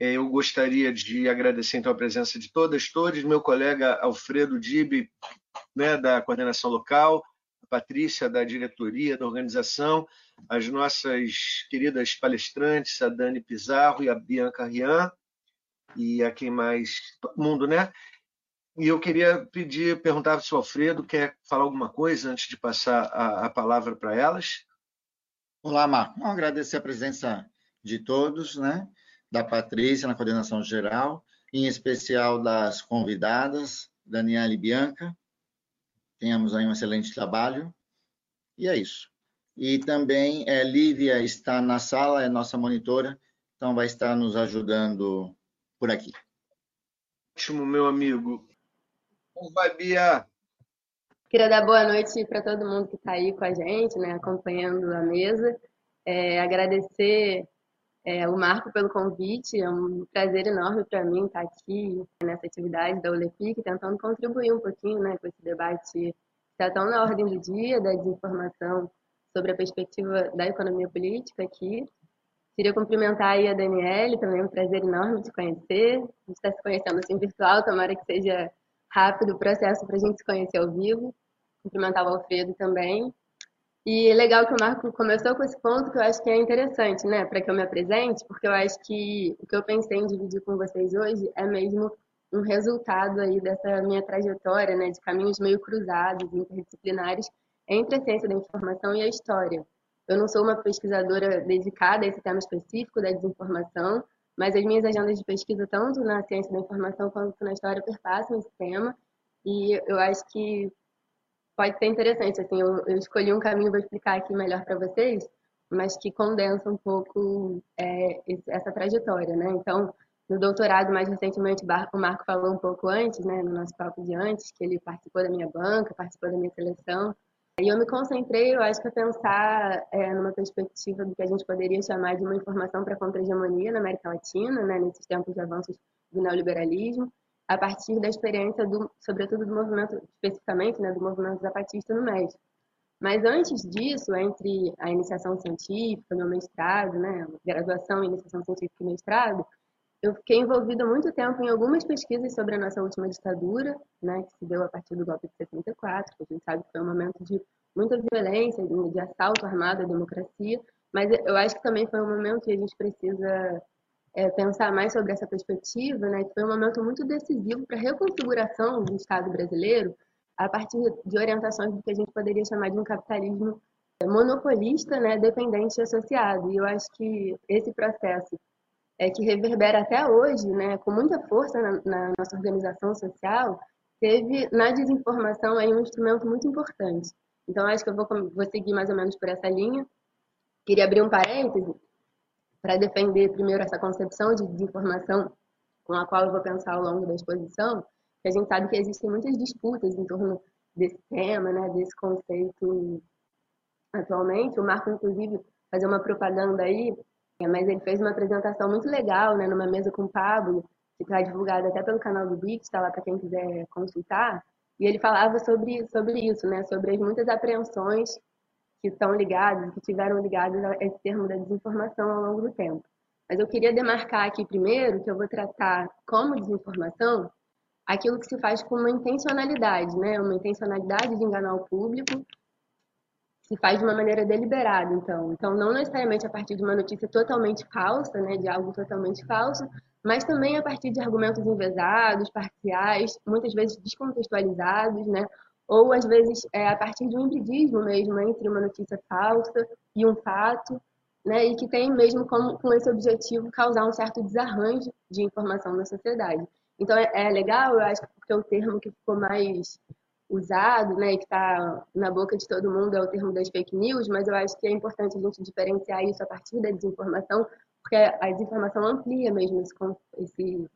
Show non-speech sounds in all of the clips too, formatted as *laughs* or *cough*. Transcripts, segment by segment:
Eu gostaria de agradecer então a presença de todas, todos, meu colega Alfredo Dibe, né, da coordenação local, a Patrícia da diretoria da organização, as nossas queridas palestrantes, a Dani Pizarro e a Bianca Rian, e a quem mais, todo mundo, né? E eu queria pedir, perguntar se o Alfredo quer falar alguma coisa antes de passar a, a palavra para elas. Olá, Marco. Agradecer a presença de todos, né? Da Patrícia na coordenação geral, em especial das convidadas, Daniela e Bianca. Tenhamos aí um excelente trabalho. E é isso. E também é, Lívia está na sala, é nossa monitora, então vai estar nos ajudando por aqui. Ótimo, meu amigo. Como vai, Bia? Queria dar boa noite para todo mundo que está aí com a gente, né, acompanhando a mesa. É, agradecer é, o Marco pelo convite, é um prazer enorme para mim estar aqui nessa atividade da ULEPIC, tentando contribuir um pouquinho né, com esse debate que está tão na ordem do dia, da desinformação sobre a perspectiva da economia política aqui. Queria cumprimentar aí a Daniele, também é um prazer enorme te conhecer. A gente está se conhecendo assim virtual, tomara que seja rápido o processo para a gente se conhecer ao vivo. Cumprimentar o Alfredo também. E é legal que o Marco começou com esse ponto que eu acho que é interessante, né, para que eu me apresente, porque eu acho que o que eu pensei em dividir com vocês hoje é mesmo um resultado aí dessa minha trajetória, né, de caminhos meio cruzados, interdisciplinares entre a ciência da informação e a história. Eu não sou uma pesquisadora dedicada a esse tema específico da desinformação, mas as minhas agendas de pesquisa, tanto na ciência da informação quanto na história, perpassam esse tema. E eu acho que pode ser interessante. Assim, eu, eu escolhi um caminho, vou explicar aqui melhor para vocês, mas que condensa um pouco é, essa trajetória, né? Então, no doutorado, mais recentemente, o Marco falou um pouco antes, né, no nosso papo de antes, que ele participou da minha banca, participou da minha seleção. E eu me concentrei, eu acho que a pensar é, numa perspectiva do que a gente poderia chamar de uma informação para contra-hegemonia na América Latina, né, nesses tempos de avanços do neoliberalismo, a partir da experiência, do, sobretudo do movimento, especificamente, né, do movimento zapatista no México. Mas antes disso, entre a iniciação científica, meu mestrado, né, graduação, iniciação científica e mestrado, eu fiquei envolvida muito tempo em algumas pesquisas sobre a nossa última ditadura, né, que se deu a partir do golpe de 74, que a gente sabe que foi um momento de muita violência, de, assalto armado à democracia, mas eu acho que também foi um momento que a gente precisa é, pensar mais sobre essa perspectiva, né, que foi um momento muito decisivo para a reconfiguração do Estado brasileiro a partir de orientações do que a gente poderia chamar de um capitalismo monopolista, né, dependente e associado. E eu acho que esse processo é, que reverbera até hoje, né, com muita força na, na, nossa organização social, teve na desinformação aí um instrumento muito importante. Então, acho que eu vou, vou seguir mais ou menos por essa linha. Queria abrir um parêntese para defender primeiro essa concepção de desinformação com a qual eu vou pensar ao longo da exposição, que a gente sabe que existem muitas disputas em torno desse tema, né, desse conceito atualmente. O Marco, inclusive, fazer uma propaganda aí mas ele fez uma apresentação muito legal, né, numa mesa com o Pablo, que está divulgada até pelo canal do Bix, está lá para quem quiser consultar. E ele falava sobre, sobre isso, né, sobre as muitas apreensões que estão ligadas, que tiveram ligadas a esse termo da desinformação ao longo do tempo. Mas eu queria demarcar aqui primeiro que eu vou tratar como desinformação aquilo que se faz com uma intencionalidade, né? Uma intencionalidade de enganar o público se faz de uma maneira deliberada, então. Então, não necessariamente a partir de uma notícia totalmente falsa, né, de algo totalmente falso, mas também a partir de argumentos envesados, parciais, muitas vezes descontextualizados, né, ou às vezes é, a partir de um hibridismo mesmo entre uma notícia falsa e um fato, né, e que tem mesmo como, com esse objetivo causar um certo desarranjo de informação na sociedade. Então, é, é legal, eu acho que porque é o termo que ficou mais usado, né, que está na boca de todo mundo é o termo das fake news, mas eu acho que é importante a gente diferenciar isso a partir da desinformação, porque a desinformação amplia mesmo esse, esse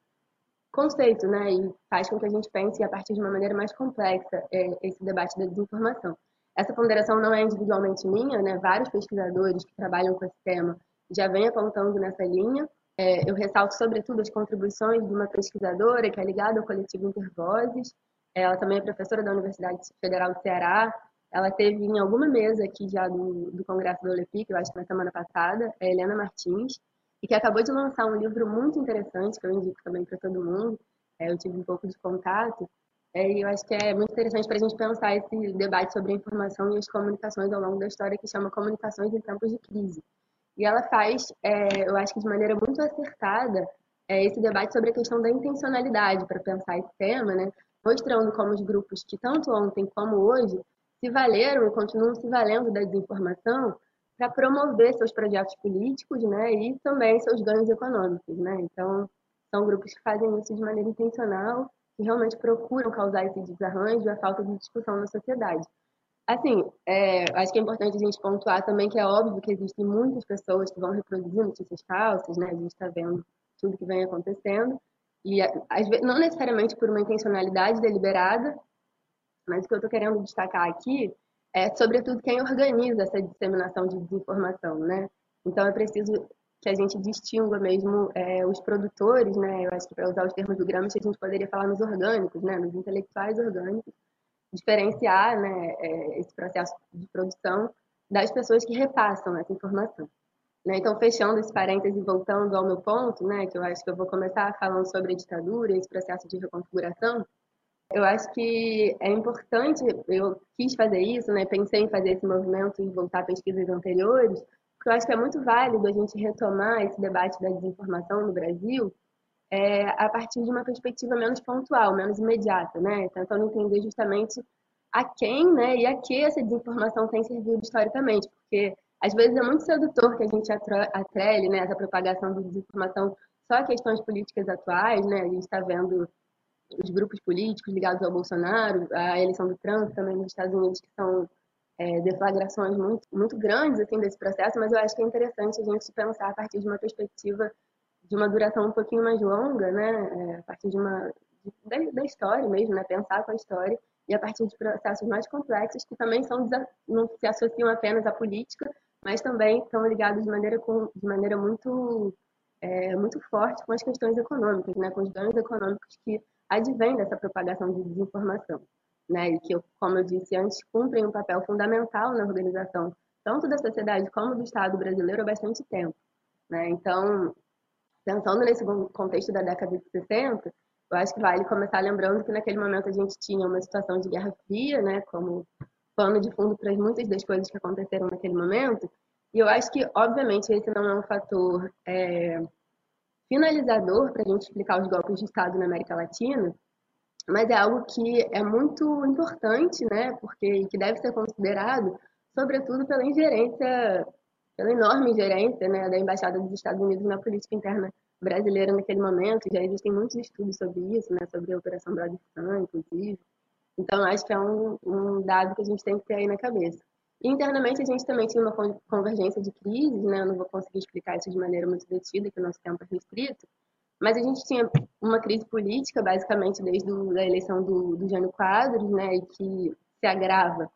conceito, né, e faz com que a gente pense a partir de uma maneira mais complexa é, esse debate da desinformação. Essa ponderação não é individualmente minha, né, vários pesquisadores que trabalham com esse tema já vêm apontando nessa linha. É, eu ressalto, sobretudo, as contribuições de uma pesquisadora que é ligada ao coletivo Intervozes, ela também é professora da Universidade Federal do Ceará. Ela teve em alguma mesa aqui já do, do Congresso da Olepic, eu acho que na semana passada, é Helena Martins. E que acabou de lançar um livro muito interessante, que eu indico também para todo mundo. É, eu tive um pouco de contato, é, e eu acho que é muito interessante para a gente pensar esse debate sobre a informação e as comunicações ao longo da história, que chama Comunicações em Tempos de Crise. E ela faz, é, eu acho que de maneira muito acertada, é, esse debate sobre a questão da intencionalidade para pensar esse tema, né? mostrando como os grupos que tanto ontem como hoje se valeram e continuam se valendo da desinformação para promover seus projetos políticos, né, e também seus ganhos econômicos, né. Então, são grupos que fazem isso de maneira intencional e realmente procuram causar esse desarranjo e a falta de discussão na sociedade. Assim, é, acho que é importante a gente pontuar também que é óbvio que existem muitas pessoas que vão reproduzir notícias falsas, né? A gente está vendo tudo que vem acontecendo e às vezes, não necessariamente por uma intencionalidade deliberada, mas o que eu estou querendo destacar aqui é, sobretudo, quem organiza essa disseminação de desinformação, né? Então, é preciso que a gente distinga mesmo é, os produtores, né? Eu acho que para usar os termos do Gramsci, a gente poderia falar nos orgânicos, né? Nos intelectuais orgânicos, diferenciar, né? É, esse processo de produção das pessoas que repassam essa informação. Né? Então, fechando esse parêntese e voltando ao meu ponto, né? Que eu acho que eu vou começar falando sobre a ditadura, esse processo de reconfiguração. Eu acho que é importante, eu quis fazer isso, né? Pensei em fazer esse movimento e voltar a pesquisas anteriores, porque eu acho que é muito válido a gente retomar esse debate da desinformação no Brasil é, a partir de uma perspectiva menos pontual, menos imediata, né? Tentando entender justamente a quem, né, e a que essa desinformação tem servido historicamente, porque às vezes é muito sedutor que a gente atrele, né, essa propagação de desinformação só a questões políticas atuais, né? A gente está vendo os grupos políticos ligados ao Bolsonaro, a eleição do Trump também nos Estados Unidos, que são é, deflagrações muito, muito grandes assim, desse processo, mas eu acho que é interessante a gente pensar a partir de uma perspectiva de uma duração um pouquinho mais longa, né? É, a partir de uma da, da, história mesmo, né? Pensar com a história e a partir de processos mais complexos que também são não se associam apenas à política, mas também estão ligados de maneira com, de maneira muito é, muito forte com as questões econômicas, né? Com os ganhos econômicos que advém dessa propagação de desinformação, né? E que, como eu disse antes, cumprem um papel fundamental na organização tanto da sociedade como do Estado brasileiro há bastante tempo, né? Então, pensando nesse contexto da década de 60, eu acho que vale começar lembrando que naquele momento a gente tinha uma situação de guerra fria, né? Como pano de fundo para muitas das coisas que aconteceram naquele momento. E eu acho que, obviamente, esse não é um fator é, finalizador para a gente explicar os golpes de Estado na América Latina, mas é algo que é muito importante, né? Porque que deve ser considerado, sobretudo pela ingerência, pela enorme ingerência, né, da embaixada dos Estados Unidos na política interna brasileira naquele momento. Já existem muitos estudos sobre isso, né? Sobre a Operação Brother inclusive. Então, acho que é um, um dado que a gente tem que ter aí na cabeça. Internamente a gente também tinha uma convergência de crises, né? Eu não vou conseguir explicar isso de maneira muito detida, que o nosso tempo é restrito, mas a gente tinha uma crise política, basicamente, desde a eleição do, do Jânio Quadros, né? E que se agrava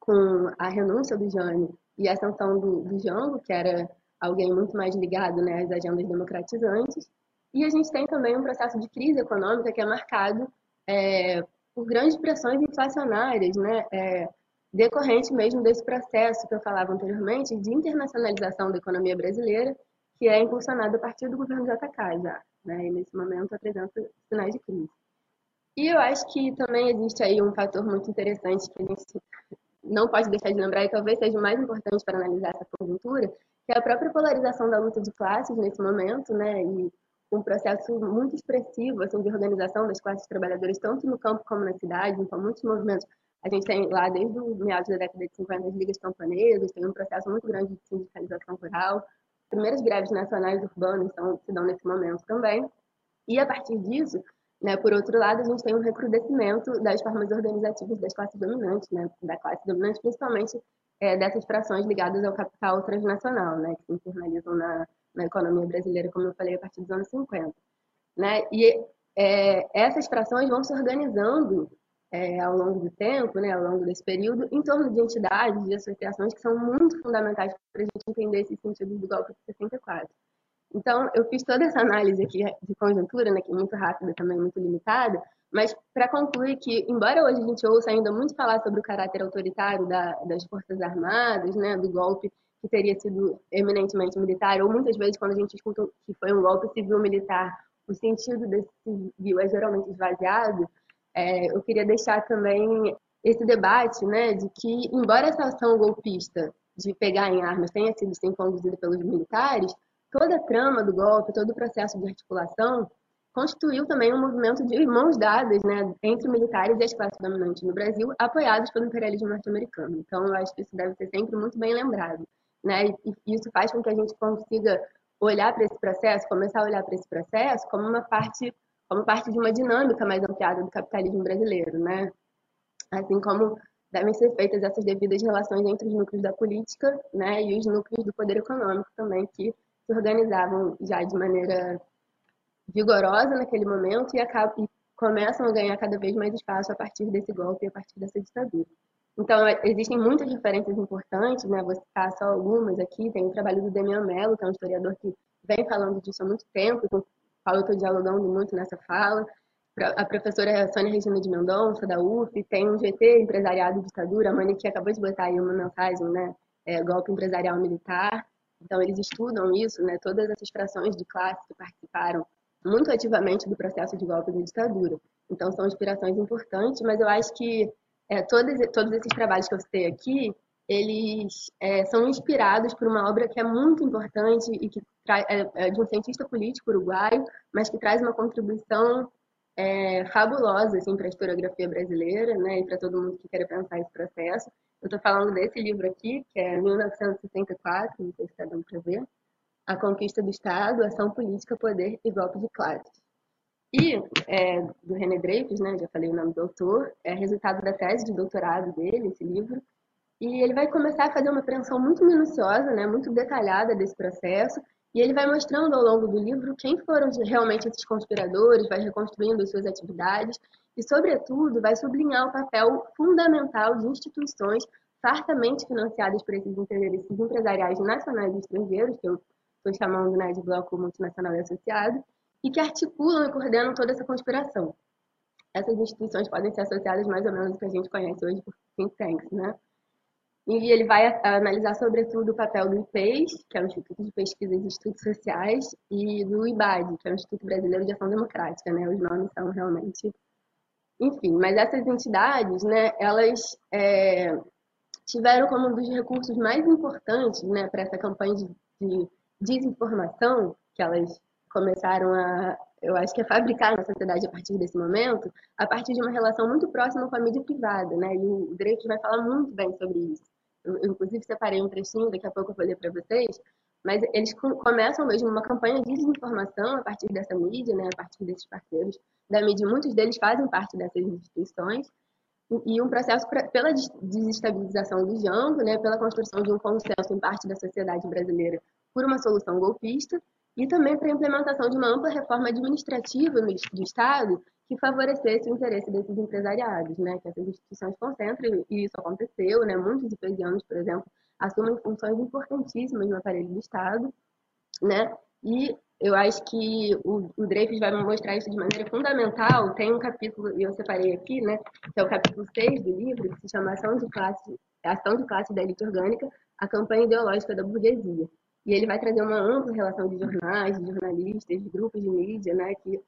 com a renúncia do Jânio e a ascensão do, do Jango, que era alguém muito mais ligado né, às agendas democratizantes. E a gente tem também um processo de crise econômica que é marcado é, por grandes pressões inflacionárias, né? É, decorrente mesmo desse processo que eu falava anteriormente de internacionalização da economia brasileira, que é impulsionado a partir do governo JK já, né? E nesse momento apresenta sinais de crise. E eu acho que também existe aí um fator muito interessante que a gente não pode deixar de lembrar e talvez seja o mais importante para analisar essa conjuntura, que é a própria polarização da luta de classes nesse momento, né? E um processo muito expressivo assim de organização das classes trabalhadoras tanto no campo como na cidade, com muitos movimentos a gente tem lá, desde o meados da década de 50, as ligas camponesas, tem um processo muito grande de sindicalização rural. Primeiras greves nacionais urbanas então, se dão nesse momento também. E, a partir disso, né, por outro lado, a gente tem um recrudescimento das formas organizativas das classes dominantes, né, da classe dominante, principalmente é, dessas frações ligadas ao capital transnacional, né, que se internalizam na, na economia brasileira, como eu falei, a partir dos anos 50. Né? E é, essas frações vão se organizando é, ao longo do tempo, né, ao longo desse período, em torno de entidades, de associações que são muito fundamentais para a gente entender esse sentido do golpe de 64. Então, eu fiz toda essa análise aqui de conjuntura, né, que é muito rápida também, muito limitada, mas para concluir que, embora hoje a gente ouça ainda muito falar sobre o caráter autoritário da, das Forças Armadas, né, do golpe que teria sido eminentemente militar, ou muitas vezes quando a gente escuta que foi um golpe civil-militar, o sentido desse civil é geralmente esvaziado, é, eu queria deixar também esse debate né, de que, embora essa ação golpista de pegar em armas tenha sido sim conduzida pelos militares, toda a trama do golpe, todo o processo de articulação constituiu também um movimento de mãos dadas né, entre militares e as classes dominantes no Brasil, apoiados pelo imperialismo norte-americano. Então, eu acho que isso deve ser sempre muito bem lembrado. Né? E isso faz com que a gente consiga olhar para esse processo, começar a olhar para esse processo como uma parte, como parte de uma dinâmica mais ampliada do capitalismo brasileiro, né? Assim como devem ser feitas essas devidas relações entre os núcleos da política, né, e os núcleos do poder econômico também que se organizavam já de maneira vigorosa naquele momento e, acabam, e começam a ganhar cada vez mais espaço a partir desse golpe a partir dessa ditadura. Então, é, existem muitas referências importantes, né? vou citar só algumas aqui. Tem o trabalho do Demian Mello, que é um historiador que vem falando disso há muito tempo, qual eu estou dialogando muito nessa fala. A professora Sônia Regina de Mendonça, da UF, tem um GT Empresariado e Ditadura, a Mani que acabou de botar aí uma mensagem, né? É, golpe empresarial militar. Então, eles estudam isso, né? todas essas frações de classe que participaram muito ativamente do processo de golpe da ditadura. Então, são inspirações importantes, mas eu acho que é, todos, todos esses trabalhos que eu citei aqui, eles é, são inspirados por uma obra que é muito importante e que é, é, de um cientista político uruguaio, mas que traz uma contribuição é, fabulosa assim, para a historiografia brasileira né, e para todo mundo que queira pensar esse processo. Eu estou falando desse livro aqui, que é 1964, não sei se está dando para ver, A Conquista do Estado, Ação Política, Poder e Golpe de Classes. E é, do René Dreyfus, né, já falei o nome do autor, é resultado da tese de doutorado dele, esse livro, e ele vai começar a fazer uma apreensão muito minuciosa, né, muito detalhada desse processo, e ele vai mostrando ao longo do livro quem foram realmente esses conspiradores, vai reconstruindo as suas atividades e, sobretudo, vai sublinhar o papel fundamental de instituições fartamente financiadas por esses interesses empresariais nacionais e estrangeiros, que eu estou chamando né, de bloco multinacional e associado, e que articulam e coordenam toda essa conspiração. Essas instituições podem ser associadas mais ou menos ao que a gente conhece hoje por think tanks, né? E ele vai analisar, sobretudo, o papel do IPES, que é o Instituto de Pesquisas e Estudos Sociais, e do IBAD, que é o Instituto Brasileiro de Ação Democrática, né? Os nomes são realmente... Enfim, mas essas entidades, né, elas é, tiveram como um dos recursos mais importantes né, para essa campanha de, de desinformação que elas começaram a, eu acho que a fabricar na sociedade a partir desse momento, a partir de uma relação muito próxima com a mídia privada, né? E o Drake vai falar muito bem sobre isso. Eu, inclusive, separei um trechinho, daqui a pouco eu vou ler para vocês, mas eles começam mesmo uma campanha de desinformação a partir dessa mídia, né? A partir desses parceiros da mídia. Muitos deles fazem parte dessas instituições e um processo pra, pela desestabilização do Jango, né? Pela construção de um consenso em parte da sociedade brasileira por uma solução golpista e também para a implementação de uma ampla reforma administrativa do Estado que favorecesse o interesse desses empresariados, né, que essas instituições concentrem, e isso aconteceu, né, muitos ipesianos, por exemplo, assumem funções importantíssimas no aparelho do Estado, né, e eu acho que o, o Dreyfus vai mostrar isso de maneira fundamental, tem um capítulo, e eu separei aqui, né, que é o capítulo 6 do livro, que se chama Ação de Classe, Ação de Classe da Elite Orgânica, a campanha ideológica da burguesia. E ele vai trazer uma ampla relação de jornais, de jornalistas, de grupos de mídia, né, que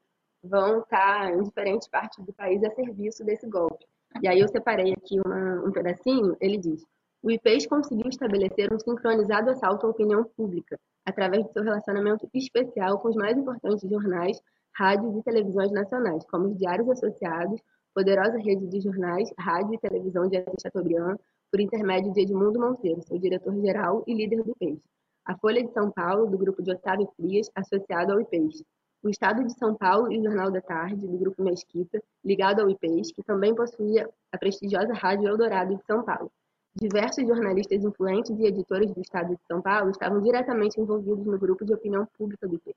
vão estar em diferentes partes do país a serviço desse golpe. E aí eu separei aqui uma, um pedacinho, ele diz: o IPES conseguiu estabelecer um sincronizado assalto à opinião pública, através do seu relacionamento especial com os mais importantes jornais, rádios e televisões nacionais, como os Diários Associados, poderosa rede de jornais, rádio e televisão de Chateaubriand, por intermédio de Edmundo Monteiro, seu diretor-geral e líder do IPES a Folha de São Paulo, do grupo de Otávio Frias, associado ao IPES, o Estado de São Paulo e o Jornal da Tarde, do grupo Mesquita, ligado ao IPES, que também possuía a prestigiosa Rádio Eldorado de São Paulo. Diversos jornalistas influentes e editores do Estado de São Paulo estavam diretamente envolvidos no grupo de opinião pública do IPES.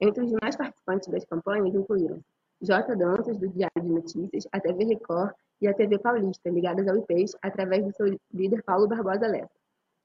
Entre os demais participantes das campanhas incluíram J. Dantas, do Diário de Notícias, a TV Record e a TV Paulista, ligadas ao IPES através do seu líder Paulo Barbosa Lessa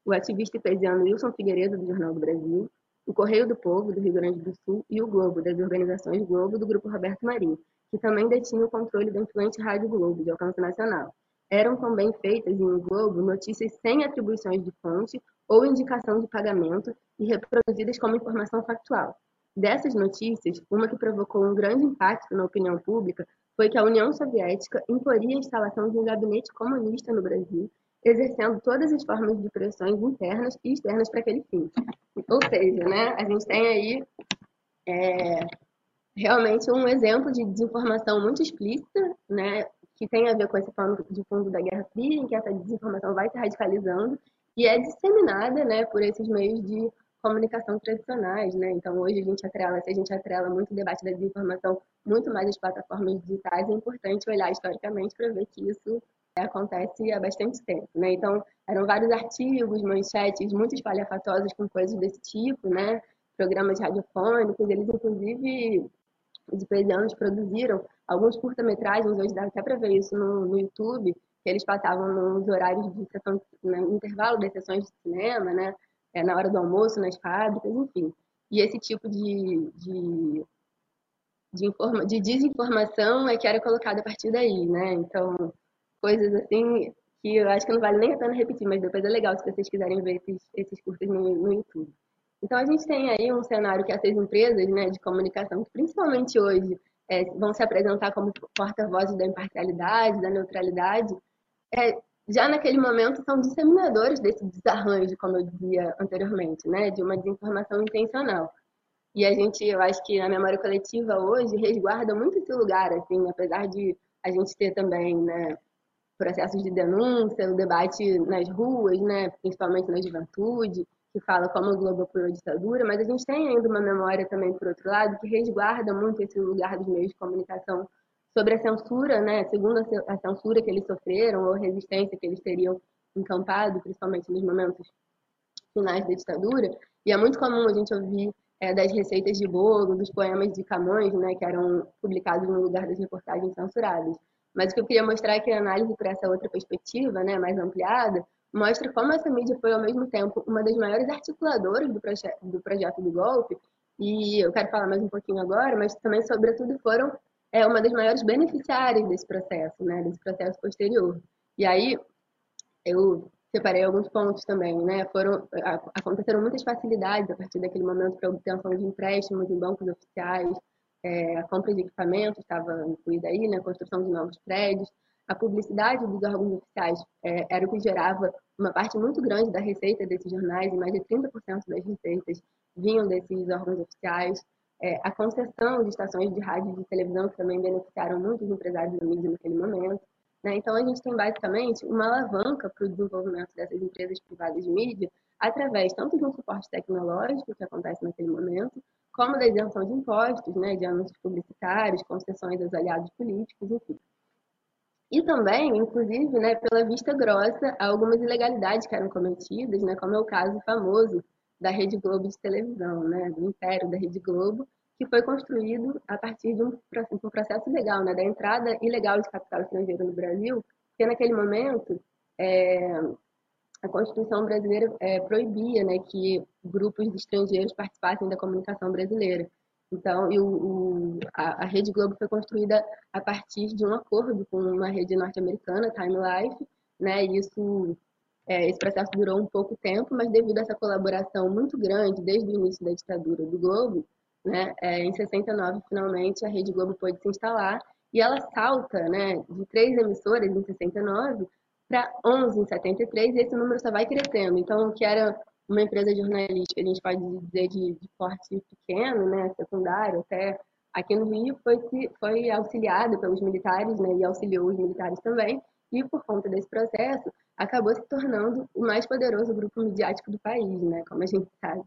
o ativista ipesiano Wilson Figueiredo, do Jornal do Brasil, o Correio do Povo, do Rio Grande do Sul, e o Globo, das organizações Globo, do Grupo Roberto Marinho, que também detinha o controle da influente Rádio Globo, de alcance nacional. Eram também feitas em Globo notícias sem atribuições de fonte ou indicação de pagamento e reproduzidas como informação factual. Dessas notícias, uma que provocou um grande impacto na opinião pública foi que a União Soviética imporia a instalação de um gabinete comunista no Brasil, exercendo todas as formas de pressões internas e externas para aquele fim. Ou seja, né, a gente tem aí é, realmente um exemplo de desinformação muito explícita, né, que tem a ver com esse plano de fundo da Guerra Fria, em que essa desinformação vai se radicalizando e é disseminada né, por esses meios de comunicação tradicionais, né? Então hoje a gente atrela, se a gente atrela muito o debate da desinformação muito mais às plataformas digitais, é importante olhar historicamente para ver que isso acontece há bastante tempo, né? Então eram vários artigos, manchetes muito espalhafatosos com coisas desse tipo, né? Programas radiofônicos, eles inclusive os epesianos produziram alguns curta-metragens, hoje dá até para ver isso no, no, YouTube, que eles passavam nos horários de sessão, no intervalo das sessões de cinema, né? É, na hora do almoço, nas fábricas, enfim. E esse tipo de, de, de, informa, de desinformação é que era colocado a partir daí, né? Então, coisas assim que eu acho que não vale nem a pena repetir, mas depois é legal se vocês quiserem ver esses, esses cursos no, no YouTube. Então, a gente tem aí um cenário que essas empresas né, de comunicação, que principalmente hoje é, vão se apresentar como porta-vozes da imparcialidade, da neutralidade, é, já naquele momento são disseminadores desse desarranjo, como eu dizia anteriormente, né, de uma desinformação intencional. E a gente, eu acho que a memória coletiva hoje resguarda muito esse lugar, assim, apesar de a gente ter também, né, processos de denúncia, o debate nas ruas, né, principalmente na juventude, que fala como o Globo apoiou a ditadura, mas a gente tem ainda uma memória também, por outro lado, que resguarda muito esse lugar dos meios de comunicação sobre a censura, né, segundo a censura que eles sofreram ou a resistência que eles teriam encampado, principalmente nos momentos finais da ditadura. E é muito comum a gente ouvir é, das receitas de bolo, dos poemas de Camões, né, que eram publicados no lugar das reportagens censuradas. Mas o que eu queria mostrar é que a análise por essa outra perspectiva, né, mais ampliada, mostra como essa mídia foi, ao mesmo tempo, uma das maiores articuladoras do, proje do projeto do golpe. E eu quero falar mais um pouquinho agora, mas também, sobretudo, foram é uma das maiores beneficiárias desse processo, né, desse processo posterior. E aí eu separei alguns pontos também, né? Foram aconteceram muitas facilidades a partir daquele momento para obtenção de empréstimos em bancos oficiais, é, a compra de equipamentos estava incluída aí, né? A construção de novos prédios, a publicidade dos órgãos oficiais é, era o que gerava uma parte muito grande da receita desses jornais, e mais de 30% das receitas vinham desses órgãos oficiais é, a concessão de estações de rádio e de televisão, que também beneficiaram muitos empresários da mídia naquele momento. Né? Então, a gente tem basicamente uma alavanca para o desenvolvimento dessas empresas privadas de mídia, através tanto de um suporte tecnológico, que acontece naquele momento, como da isenção de impostos, né, de anúncios publicitários, concessões aos aliados políticos, enfim. E também, inclusive, né, pela vista grossa, algumas ilegalidades que eram cometidas, né, como é o caso famoso da Rede Globo de televisão, né, do império da Rede Globo, que foi construído a partir de um, um processo legal, né, da entrada ilegal de capital estrangeiro no Brasil, porque naquele momento é, a Constituição brasileira é, proibia né, que grupos de estrangeiros participassem da comunicação brasileira. Então, e o, o, a, a, Rede Globo foi construída a partir de um acordo com uma rede norte-americana, Time Life, né, e isso é, esse processo durou um pouco tempo, mas devido a essa colaboração muito grande desde o início da ditadura do Globo, né, é, em 69, finalmente, a Rede Globo pôde se instalar e ela salta né, de três emissoras em 69 para 11 em 73 e esse número só vai crescendo. Então, o que era uma empresa jornalística, a gente pode dizer de, de porte pequeno, né, secundário, até aqui no Rio, foi, foi auxiliado pelos militares né, e auxiliou os militares também. E por conta desse processo, acabou se tornando o mais poderoso grupo midiático do país, né? Como a gente sabe.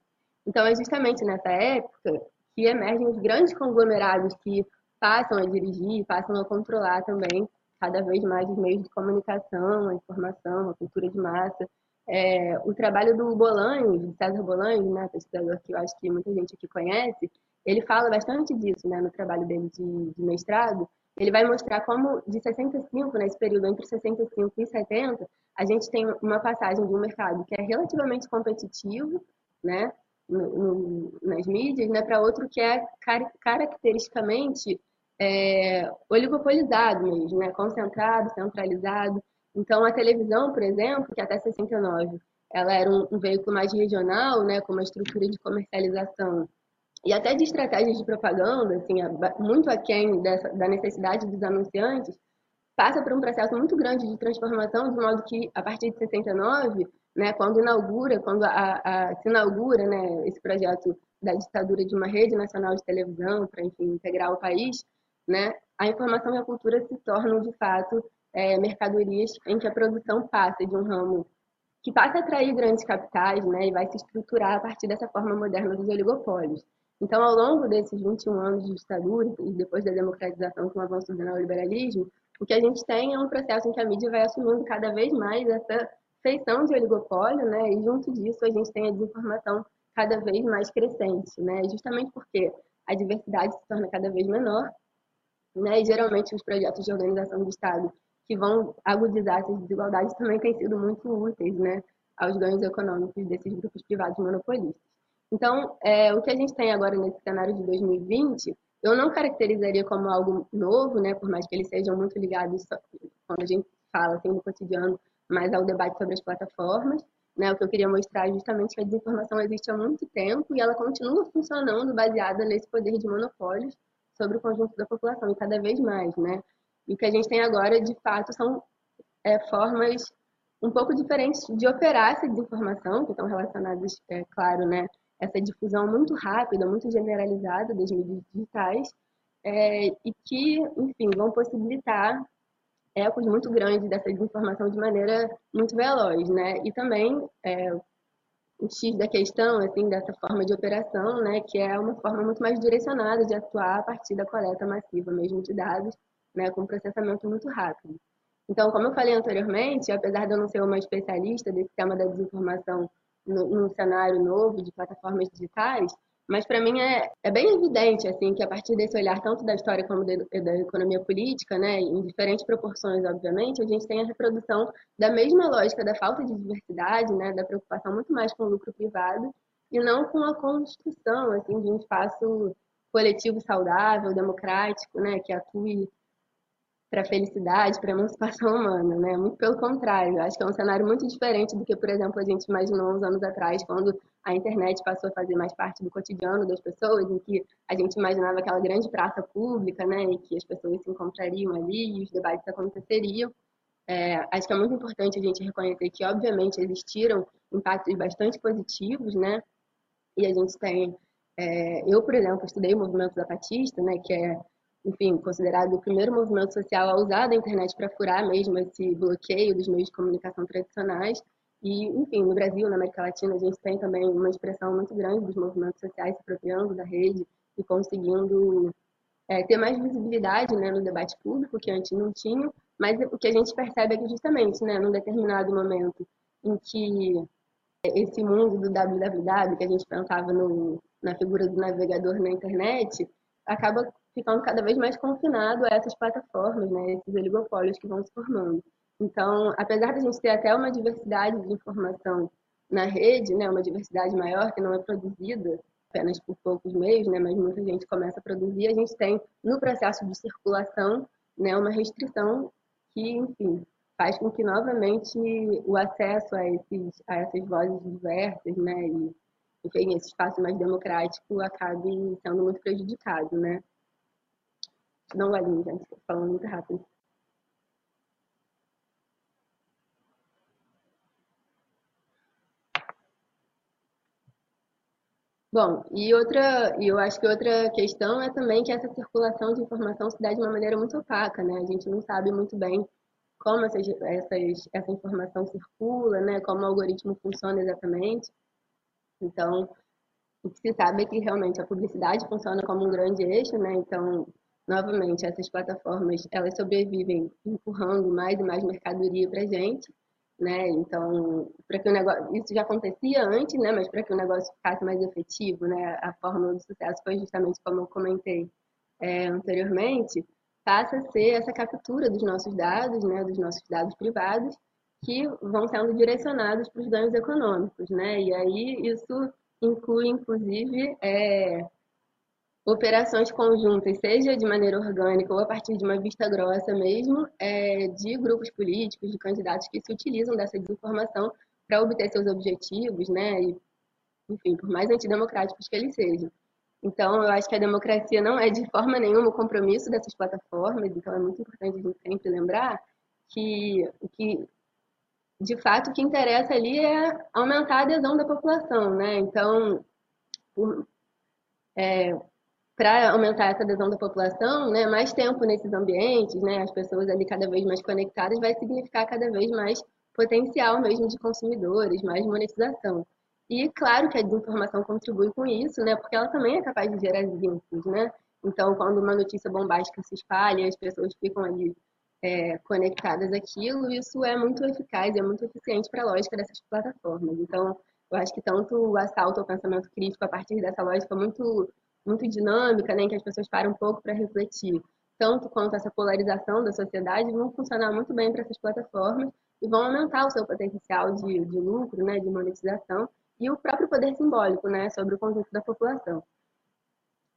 Então, é justamente nessa época que emergem os grandes conglomerados que passam a dirigir, passam a controlar também cada vez mais os meios de comunicação, a informação, a cultura de massa. É, o trabalho do Bolanhos, César Bolanhos, né, pesquisador que eu acho que muita gente aqui conhece, ele fala bastante disso né, no trabalho dele de, de mestrado, ele vai mostrar como de 65, nesse período entre 65 e 70, a gente tem uma passagem de um mercado que é relativamente competitivo, né, no, no, nas mídias, né, para outro que é car caracteristicamente é, oligopolizado mesmo, né, concentrado, centralizado. Então, a televisão, por exemplo, que até 69 ela era um, um veículo mais regional, né, com uma estrutura de comercialização e até de estratégias de propaganda, assim, muito aquém dessa, da necessidade dos anunciantes, passa por um processo muito grande de transformação, de modo que, a partir de 69, né, quando inaugura, quando a, a, se inaugura né, esse projeto da ditadura de uma rede nacional de televisão para, enfim, integrar o país, né, a informação e a cultura se tornam, de fato, é, mercadorias em que a produção passa de um ramo que passa a atrair grandes capitais né, e vai se estruturar a partir dessa forma moderna dos oligopólios. Então, ao longo desses 21 anos de ditadura e depois da democratização com o avanço do neoliberalismo, o que a gente tem é um processo em que a mídia vai assumindo cada vez mais essa feição de oligopólio, né? E junto disso a gente tem a desinformação cada vez mais crescente, né? Justamente porque a diversidade se torna cada vez menor, né? E geralmente os projetos de organização do Estado que vão agudizar essas desigualdades também têm sido muito úteis, né? Aos ganhos econômicos desses grupos privados monopolistas. Então, é, o que a gente tem agora nesse cenário de 2020, eu não caracterizaria como algo novo, né? Por mais que eles sejam muito ligados, quando a gente fala assim no cotidiano, mais ao debate sobre as plataformas. Né? O que eu queria mostrar é justamente que a desinformação existe há muito tempo e ela continua funcionando baseada nesse poder de monopólios sobre o conjunto da população, e cada vez mais, né? E o que a gente tem agora, de fato, são é, formas um pouco diferentes de operar essa desinformação, que estão relacionadas, é claro, né, essa difusão muito rápida, muito generalizada das mídias digitais, é, e que, enfim, vão possibilitar ecos muito grandes dessa desinformação de maneira muito veloz, né? E também é, o X da questão, assim, dessa forma de operação, né, que é uma forma muito mais direcionada de atuar a partir da coleta massiva mesmo de dados, né, com processamento muito rápido. Então, como eu falei anteriormente, apesar de eu não ser uma especialista desse tema da desinformação num cenário novo de plataformas digitais, mas para mim é, é bem evidente assim que a partir desse olhar tanto da história como de, da economia política, né, em diferentes proporções, obviamente, a gente tem a reprodução da mesma lógica da falta de diversidade, né, da preocupação muito mais com o lucro privado e não com a construção assim de um espaço coletivo saudável, democrático, né, que atue para a felicidade, para a emancipação *laughs* humana, né? Muito pelo contrário, acho que é um cenário muito diferente do que, por exemplo, a gente imaginou uns anos atrás, quando a internet passou a fazer mais parte do cotidiano das pessoas, em que a gente imaginava aquela grande praça pública, né, e que as pessoas se encontrariam ali e os debates aconteceriam. É, acho que é muito importante a gente reconhecer que, obviamente, existiram impactos bastante positivos, né? E a gente tem, é, eu, por exemplo, estudei o movimento zapatista, né, que é enfim, considerado o primeiro movimento social a usar a internet para furar mesmo esse bloqueio dos meios de comunicação tradicionais. E, enfim, no Brasil, na América Latina, a gente tem também uma expressão muito grande dos movimentos sociais se apropriando da rede e conseguindo é, ter mais visibilidade né, no debate público, que antes não tinha. Mas o que a gente percebe é que, justamente, né, num determinado momento em que esse mundo do www, que a gente pensava no, na figura do navegador na internet, acaba ficando cada vez mais confinado a essas plataformas, né, esses oligopólios que vão se formando. Então, apesar de a gente ter até uma diversidade de informação na rede, né, uma diversidade maior que não é produzida apenas por poucos meios, né, mas muita gente começa a produzir, a gente tem no processo de circulação, né, uma restrição que, enfim, faz com que novamente o acesso a esses a essas vozes diversas, né, e enfim, esse espaço mais democrático acabe sendo muito prejudicado, né? Não vir, gente, falando muito rápido. Bom, e outra, e eu acho que outra questão é também que essa circulação de informação se dá de uma maneira muito opaca, né? A gente não sabe muito bem como essas, essas, essa informação circula, né? Como o algoritmo funciona exatamente. Então, o que se sabe é que realmente a publicidade funciona como um grande eixo, né? Então, novamente, essas plataformas elas sobrevivem empurrando mais e mais mercadoria para a gente, né? Então, para que o negócio, isso já acontecia antes, né? Mas para que o negócio ficasse mais efetivo, né? A fórmula do sucesso foi justamente como eu comentei é, anteriormente, passa a ser essa captura dos nossos dados, né? Dos nossos dados privados que vão sendo direcionados para os ganhos econômicos, né? E aí isso inclui, inclusive, é, operações conjuntas, seja de maneira orgânica ou a partir de uma vista grossa mesmo, é, de grupos políticos, de candidatos que se utilizam dessa desinformação para obter seus objetivos, né? E, enfim, por mais antidemocráticos que eles sejam. Então, eu acho que a democracia não é de forma nenhuma o compromisso dessas plataformas, então é muito importante a gente sempre lembrar que que de fato o que interessa ali é aumentar a adesão da população, né? Então, é, para aumentar essa adesão da população, né, mais tempo nesses ambientes, né, as pessoas ali cada vez mais conectadas, vai significar cada vez mais potencial mesmo de consumidores, mais monetização. E claro que a desinformação contribui com isso, né? Porque ela também é capaz de gerar vínculos, né? Então, quando uma notícia bombástica se espalha, as pessoas ficam ali é, conectadas àquilo, isso é muito eficaz, é muito eficiente para a lógica dessas plataformas. Então, eu acho que tanto o assalto ao pensamento crítico a partir dessa lógica muito muito dinâmica, né, em que as pessoas param um pouco para refletir, tanto quanto essa polarização da sociedade, vão funcionar muito bem para essas plataformas e vão aumentar o seu potencial de, de lucro, né, de monetização e o próprio poder simbólico, né, sobre o conjunto da população.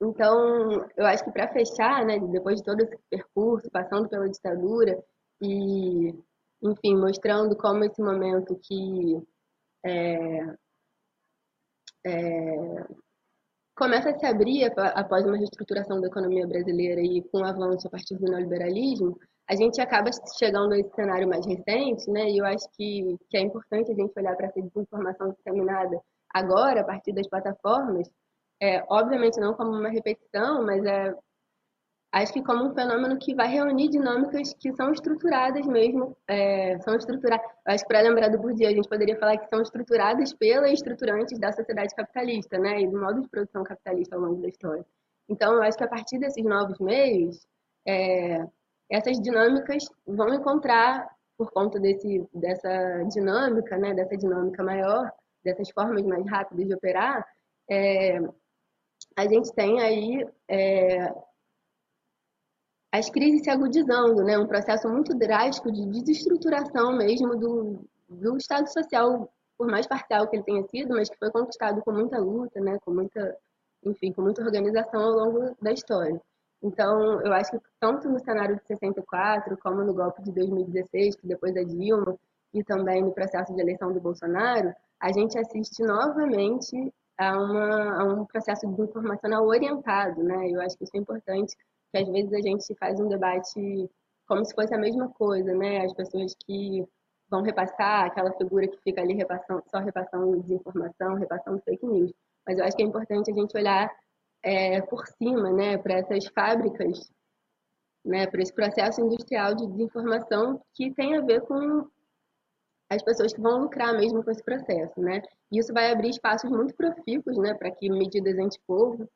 Então, eu acho que para fechar, né, depois de todo esse percurso, passando pela ditadura e, enfim, mostrando como esse momento que é, é, começa a se abrir após uma reestruturação da economia brasileira e com o avanço a partir do neoliberalismo, a gente acaba chegando a esse cenário mais recente, né? E eu acho que, que é importante a gente olhar para essa desinformação disseminada agora, a partir das plataformas, é, obviamente não como uma repetição, mas é acho que como um fenômeno que vai reunir dinâmicas que são estruturadas mesmo, é, são estruturadas, acho que para lembrar do Bourdieu, a gente poderia falar que são estruturadas pelas estruturantes da sociedade capitalista, né, e do modo de produção capitalista ao longo da história. Então, eu acho que a partir desses novos meios, é, essas dinâmicas vão encontrar, por conta desse, dessa dinâmica, né, dessa dinâmica maior, dessas formas mais rápidas de operar, é, a gente tem aí é, as crises se agudizando, né? Um processo muito drástico de desestruturação mesmo do, do Estado social, por mais parcial que ele tenha sido, mas que foi conquistado com muita luta, né? Com muita, enfim, com muita organização ao longo da história. Então, eu acho que tanto no cenário de 64, como no golpe de 2016, que depois da Dilma, e também no processo de eleição do Bolsonaro, a gente assiste novamente a, uma, a um processo de informacional orientado, né? Eu acho que isso é importante que às vezes a gente faz um debate como se fosse a mesma coisa, né? As pessoas que vão repassar, aquela figura que fica ali repassando, só repassando desinformação, repassando fake news. Mas eu acho que é importante a gente olhar é, por cima, né, para essas fábricas, né, para esse processo industrial de desinformação que tem a ver com as pessoas que vão lucrar mesmo com esse processo, né? E isso vai abrir espaços muito profícuos, né, para que medidas anti-povo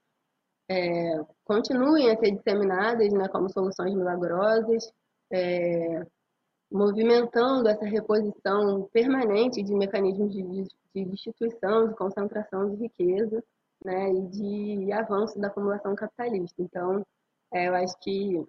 é, continuem a ser disseminadas né, como soluções milagrosas, é, movimentando essa reposição permanente de mecanismos de, de, de destituição, de concentração de riqueza né, e de avanço da acumulação capitalista. Então, é, eu acho que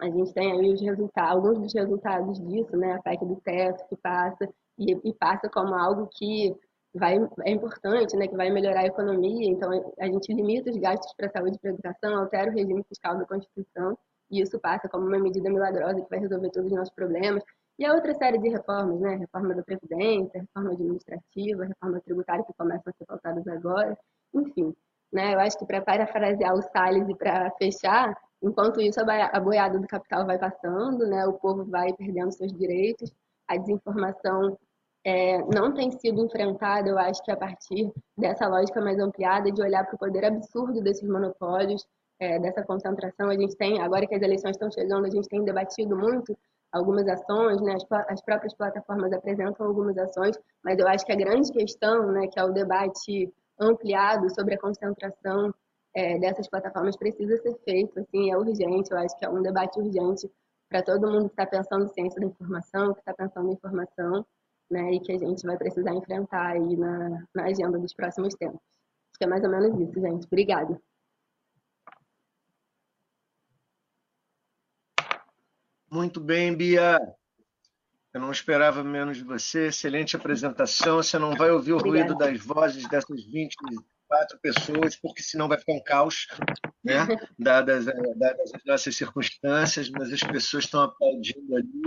a gente tem aí os resultados, alguns dos resultados disso, né, a PEC do teto que passa, e, e passa como algo que vai, é importante, né, que vai melhorar a economia, então a gente limita os gastos para saúde e para educação, altera o regime fiscal da Constituição, e isso passa como uma medida milagrosa que vai resolver todos os nossos problemas. E a outra série de reformas, né, reforma da Previdência, reforma administrativa, reforma tributária que começam a ser pautadas agora, enfim. Né, eu acho que para parafrasear o Salles e para fechar, enquanto isso a boiada do capital vai passando, né, o povo vai perdendo seus direitos, a desinformação é, não tem sido enfrentada, eu acho que a partir dessa lógica mais ampliada de olhar para o poder absurdo desses monopólios, é, dessa concentração. A gente tem, agora que as eleições estão chegando, a gente tem debatido muito algumas ações, né? as, as próprias plataformas apresentam algumas ações, mas eu acho que a grande questão, né, que é o debate ampliado sobre a concentração é, dessas plataformas precisa ser feito, assim, é urgente, eu acho que é um debate urgente para todo mundo que está pensando ciência da informação, que está pensando em informação, né, e que a gente vai precisar enfrentar aí na, na agenda dos próximos tempos. Acho que é mais ou menos isso, gente. Obrigada. Muito bem, Bia. Eu não esperava menos de você. Excelente apresentação. Você não vai ouvir o Obrigada. ruído das vozes dessas 24 pessoas, porque senão vai ficar um caos, né? *laughs* dadas, dadas as nossas circunstâncias, mas as pessoas estão aplaudindo ali.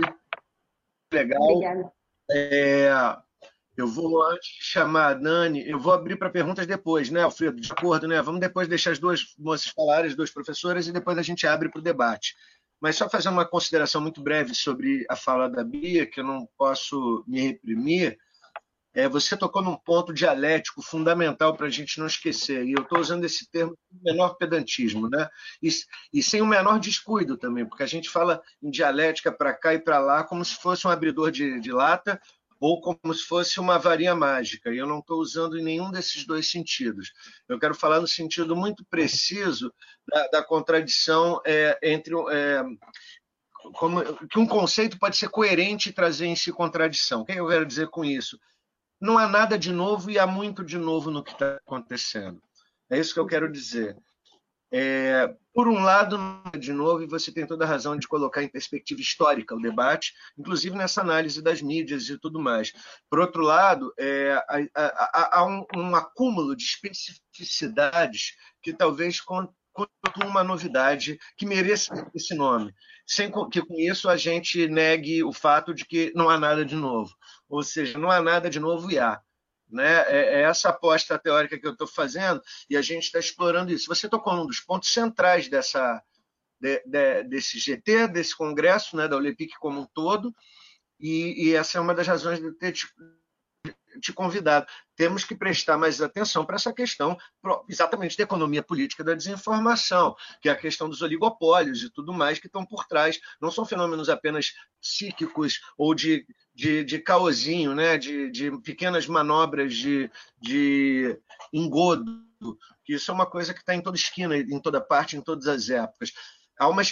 Legal. Obrigada. É, Eu vou, antes chamar a Dani, eu vou abrir para perguntas depois, né, Alfredo? De acordo, né? Vamos depois deixar as duas moças falarem, as duas professoras, e depois a gente abre para o debate. Mas só fazer uma consideração muito breve sobre a fala da Bia, que eu não posso me reprimir. É, você tocou num ponto dialético fundamental para a gente não esquecer, e eu estou usando esse termo com o menor pedantismo, né? E, e, sem o menor descuido também, porque a gente fala em dialética para cá e para lá como se fosse um abridor de, de lata ou como se fosse uma varinha mágica, e eu não estou usando em nenhum desses dois sentidos. Eu quero falar no sentido muito preciso da, da contradição é, entre. É, como, que um conceito pode ser coerente e trazer em si contradição. O que eu quero dizer com isso? Não há nada de novo e há muito de novo no que está acontecendo. É isso que eu quero dizer. É, por um lado, de novo, você tem toda a razão de colocar em perspectiva histórica o debate, inclusive nessa análise das mídias e tudo mais. Por outro lado, é, há, há um, um, acúmulo de especificidades que talvez constituam uma novidade que mereça esse nome, sem que com isso a gente negue o fato de que não há nada de novo. Ou seja, não há nada de novo e há. Né? É, é essa aposta teórica que eu estou fazendo e a gente está explorando isso. Você tocou num dos pontos centrais dessa, de, de, desse GT, desse congresso, né, da Olepic como um todo, e, e, essa é uma das razões de ter te, convidado. Temos que prestar mais atenção para essa questão exatamente da economia política da desinformação, que é a questão dos oligopólios e tudo mais que estão por trás. Não são fenômenos apenas psíquicos ou de de, de caosinho, né? de, de pequenas manobras de, de engodo, que isso é uma coisa que está em toda esquina, em toda parte, em todas as épocas. Há uma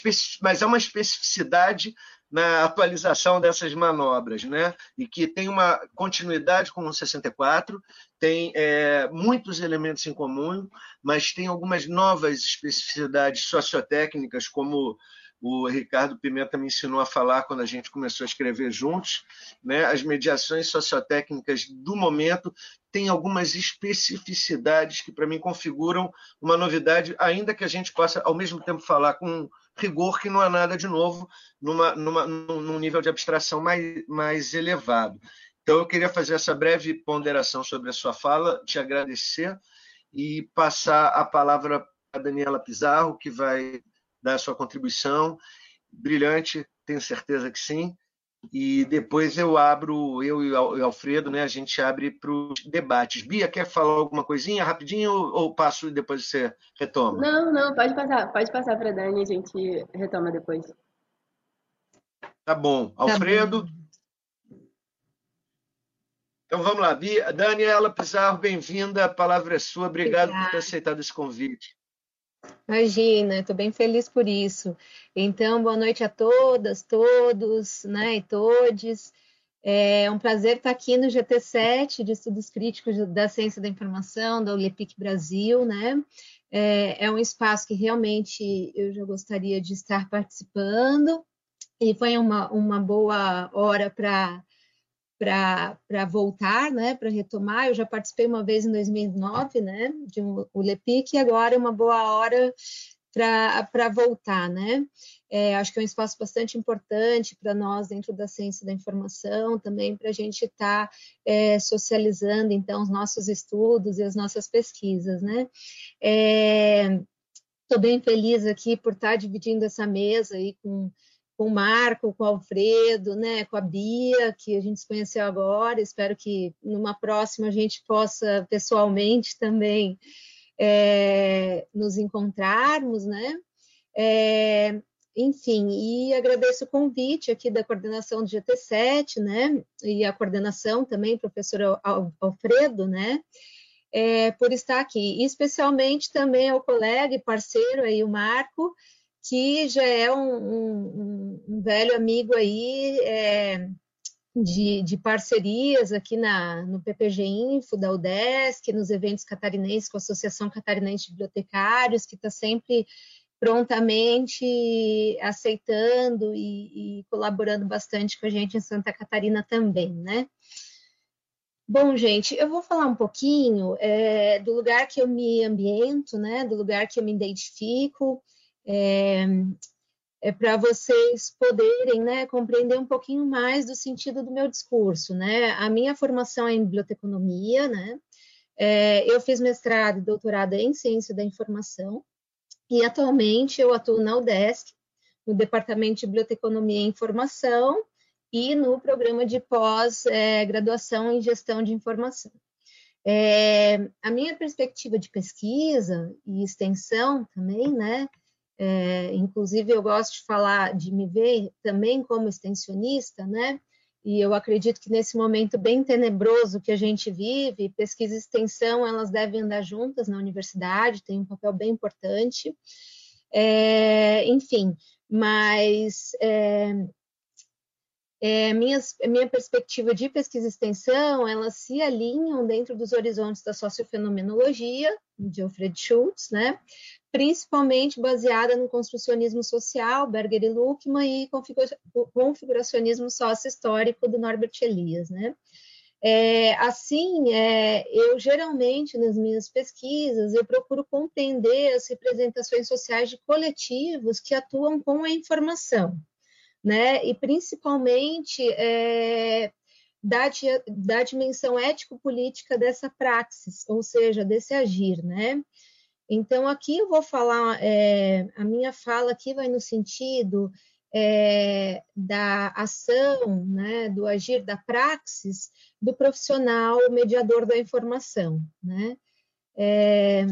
mas há uma especificidade na atualização dessas manobras, né? e que tem uma continuidade com o 64, tem é, muitos elementos em comum, mas tem algumas novas especificidades sociotécnicas, como o Ricardo Pimenta me ensinou a falar quando a gente começou a escrever juntos, né? As mediações sociotécnicas do momento têm algumas especificidades que para mim configuram uma novidade, ainda que a gente possa ao mesmo tempo falar com rigor que não há nada de novo numa, numa, num nível de abstração mais, mais elevado. Então eu queria fazer essa breve ponderação sobre a sua fala, te agradecer e passar a palavra para a Daniela Pizarro, que vai dar a sua contribuição. Brilhante, tenho certeza que sim. E depois eu abro, eu e o Alfredo, né, a gente abre para os debates. Bia, quer falar alguma coisinha rapidinho ou, ou passo e depois você retoma? Não, não, pode passar, pode passar para a Dani, a gente retoma depois. Tá bom. Tá Alfredo? Bom. Então vamos lá, Bia. Daniela Pizarro, bem-vinda, a palavra é sua. Obrigado Obrigada. por ter aceitado esse convite. Imagina, estou bem feliz por isso. Então, boa noite a todas, todos, né, e todes. É um prazer estar aqui no GT7 de Estudos Críticos da Ciência da Informação, da ULEPIC Brasil, né? É, é um espaço que realmente eu já gostaria de estar participando, e foi uma, uma boa hora para para voltar, né, para retomar. Eu já participei uma vez em 2009, né, de um, o LEPIC, e agora é uma boa hora para voltar, né. É, acho que é um espaço bastante importante para nós dentro da ciência da informação, também para a gente estar tá, é, socializando, então, os nossos estudos e as nossas pesquisas, né. Estou é, bem feliz aqui por estar tá dividindo essa mesa aí com com o Marco, com o Alfredo, né, com a Bia, que a gente se conheceu agora. Espero que numa próxima a gente possa pessoalmente também é, nos encontrarmos, né? É, enfim, e agradeço o convite aqui da coordenação do GT7, né? E a coordenação também, professor Alfredo, né? É, por estar aqui, e especialmente também ao colega e parceiro aí, o Marco, que já é um, um, um velho amigo aí é, de, de, parcerias aqui na, no PPG Info, da UDESC, nos eventos catarinenses com a Associação Catarinense de Bibliotecários, que está sempre prontamente aceitando e, e, colaborando bastante com a gente em Santa Catarina também, né? Bom, gente, eu vou falar um pouquinho é, do lugar que eu me ambiento, né? Do lugar que eu me identifico, é, é para vocês poderem né, compreender um pouquinho mais do sentido do meu discurso. Né? A minha formação é em biblioteconomia, né? É, eu fiz mestrado e doutorado em ciência da informação e atualmente eu atuo na UDESC, no Departamento de Biblioteconomia e Informação e no programa de pós-graduação em gestão de informação. É, a minha perspectiva de pesquisa e extensão também, né? É, inclusive, eu gosto de falar, de me ver também como extensionista, né? E eu acredito que nesse momento bem tenebroso que a gente vive, pesquisa e extensão, elas devem andar juntas na universidade, tem um papel bem importante. É, enfim, mas é, é, minhas, minha perspectiva de pesquisa e extensão, elas se alinham dentro dos horizontes da sociofenomenologia, de Alfred Schultz, né? principalmente baseada no construcionismo social, Berger e Luckmann, e configuracionismo sócio-histórico do Norbert Elias. Né? É, assim, é, eu geralmente nas minhas pesquisas eu procuro compreender as representações sociais de coletivos que atuam com a informação, né? E principalmente é, da, da dimensão ético-política dessa praxis, ou seja, desse agir, né? Então, aqui eu vou falar, é, a minha fala aqui vai no sentido é, da ação, né, do agir da praxis do profissional mediador da informação, né? É,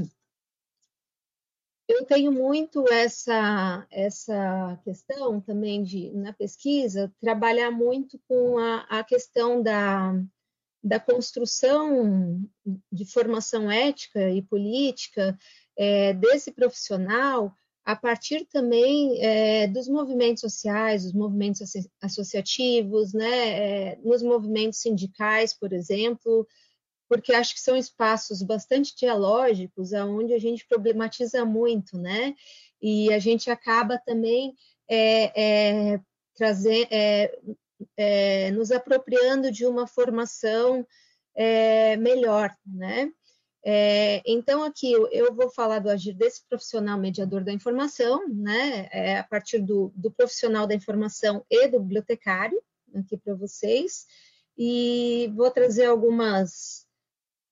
eu tenho muito essa, essa questão também de, na pesquisa, trabalhar muito com a, a questão da, da construção de formação ética e política é, desse profissional a partir também é, dos movimentos sociais, dos movimentos associativos, né, é, nos movimentos sindicais, por exemplo, porque acho que são espaços bastante dialógicos, aonde a gente problematiza muito, né? E a gente acaba também é, é, trazer, é, é nos apropriando de uma formação é, melhor, né? É, então, aqui eu vou falar do agir desse profissional mediador da informação, né? a partir do, do profissional da informação e do bibliotecário, aqui para vocês, e vou trazer algumas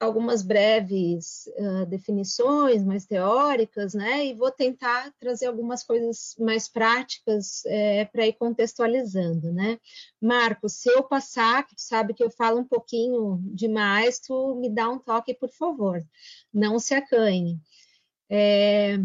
algumas breves uh, definições mais teóricas, né? E vou tentar trazer algumas coisas mais práticas é, para ir contextualizando, né? Marcos, se eu passar, que tu sabe que eu falo um pouquinho demais, tu me dá um toque, por favor. Não se acanhe. É,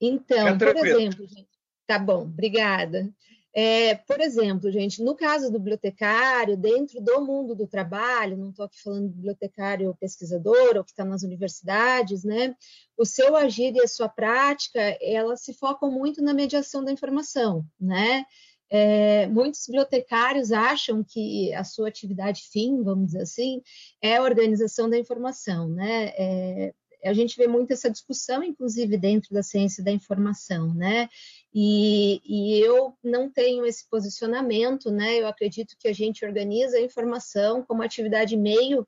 então, por exemplo, gente, tá bom, obrigada. É, por exemplo, gente, no caso do bibliotecário, dentro do mundo do trabalho, não estou aqui falando bibliotecário pesquisador ou que está nas universidades, né? O seu agir e a sua prática, elas se focam muito na mediação da informação, né? É, muitos bibliotecários acham que a sua atividade fim, vamos dizer assim, é a organização da informação, né? É, a gente vê muito essa discussão, inclusive dentro da ciência da informação, né? E, e, eu não tenho esse posicionamento, né? Eu acredito que a gente organiza a informação como atividade meio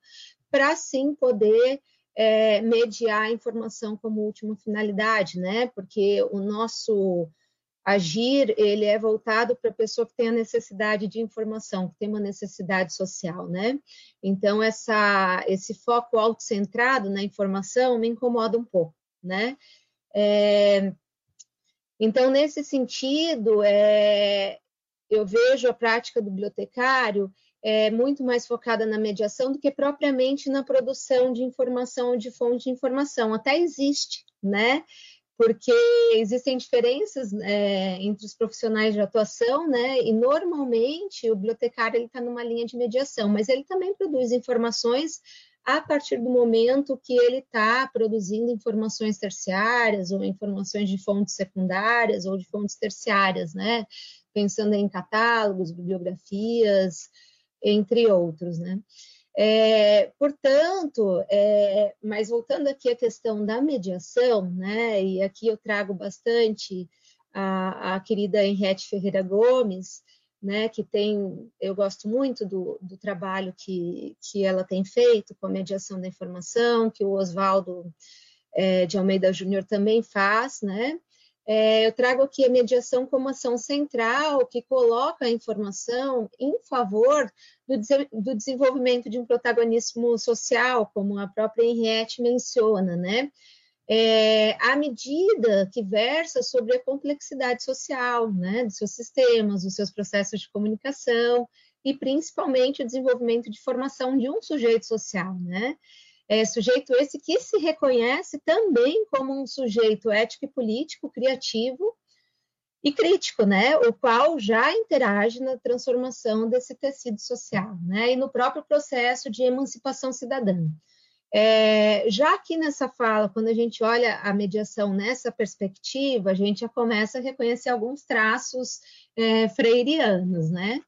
para sim poder é, mediar a informação como última finalidade, né? Porque o nosso agir ele é voltado para a pessoa que tem a necessidade de informação, que tem uma necessidade social, né? Então essa esse foco autocentrado na informação me incomoda um pouco, né? É, então, nesse sentido, é, eu vejo a prática do bibliotecário é, muito mais focada na mediação do que propriamente na produção de informação ou de fonte de informação. Até existe, né? Porque existem diferenças é, entre os profissionais de atuação, né? E normalmente o bibliotecário está numa linha de mediação, mas ele também produz informações a partir do momento que ele está produzindo informações terciárias ou informações de fontes secundárias ou de fontes terciárias, né? Pensando em catálogos, bibliografias, entre outros, né? É, portanto, é, mas voltando aqui à questão da mediação, né? E aqui eu trago bastante a, a querida Henriette Ferreira Gomes, né, que tem, eu gosto muito do, do trabalho que, que ela tem feito com a mediação da informação, que o Oswaldo é, de Almeida Júnior também faz, né, É, eu trago aqui a mediação como ação central que coloca a informação em favor do, do desenvolvimento de um protagonismo social, como a própria Henriette menciona, né? É, à medida que versa sobre a complexidade social, né, dos seus sistemas, dos seus processos de comunicação e principalmente o desenvolvimento de formação de um sujeito social, né? É, sujeito esse que se reconhece também como um sujeito ético e político, criativo e crítico, né? O qual já interage na transformação desse tecido social, né? E no próprio processo de emancipação cidadã. É, já aqui nessa fala, quando a gente olha a mediação nessa perspectiva, a gente já começa a reconhecer alguns traços é, freirianos, né?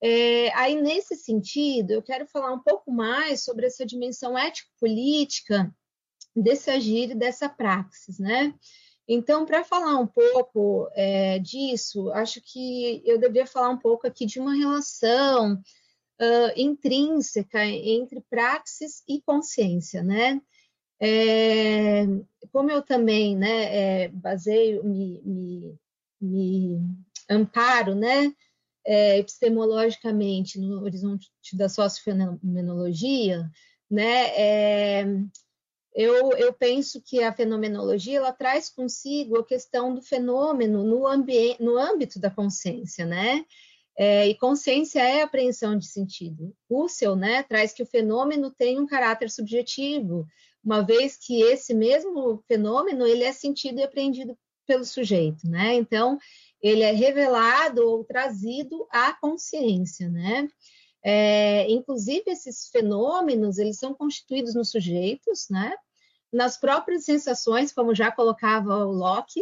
É, aí, nesse sentido, eu quero falar um pouco mais sobre essa dimensão ético-política desse agir e dessa praxis, né? Então, para falar um pouco é, disso, acho que eu deveria falar um pouco aqui de uma relação uh, intrínseca entre praxis e consciência, né? É, como eu também né, é, baseio, me, me, me amparo, né? é, epistemologicamente no horizonte da sociofenomenologia, né, é, eu, eu, penso que a fenomenologia ela traz consigo a questão do fenômeno no, no âmbito da consciência, né? É, e consciência é apreensão de sentido. Husserl né, traz que o fenômeno tem um caráter subjetivo, uma vez que esse mesmo fenômeno ele é sentido e apreendido pelo sujeito, né? Então, ele é revelado ou trazido à consciência, né? É, inclusive, esses fenômenos, eles são constituídos nos sujeitos, né? Nas próprias sensações, como já colocava o Locke,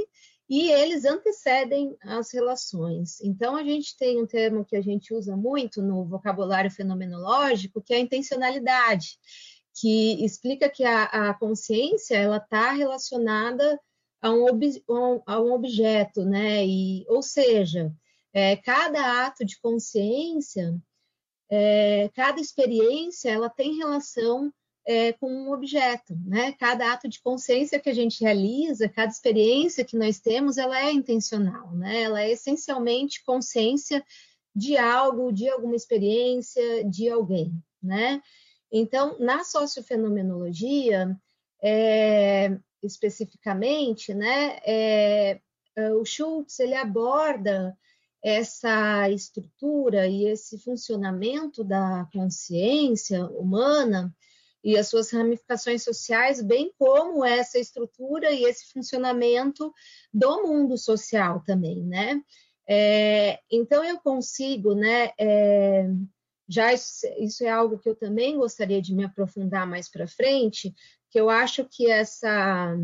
e eles antecedem as relações. Então, a gente tem um termo que a gente usa muito no vocabulário fenomenológico, que é a intencionalidade, que explica que a, a consciência ela está relacionada a um, ob, a um objeto, né? E, ou seja, é, cada ato de consciência, é, cada experiência, ela tem relação é, com um objeto, né? Cada ato de consciência que a gente realiza, cada experiência que nós temos, ela é intencional, né? Ela é essencialmente consciência de algo, de alguma experiência, de alguém, né? Então, na sociofenomenologia, é, especificamente, né, é, é, o Schultz ele aborda essa estrutura e esse funcionamento da consciência humana e as suas ramificações sociais, bem como essa estrutura e esse funcionamento do mundo social também, né? É, então eu consigo, né? É, já isso, isso, é algo que eu também gostaria de me aprofundar mais para frente, que eu acho que essa,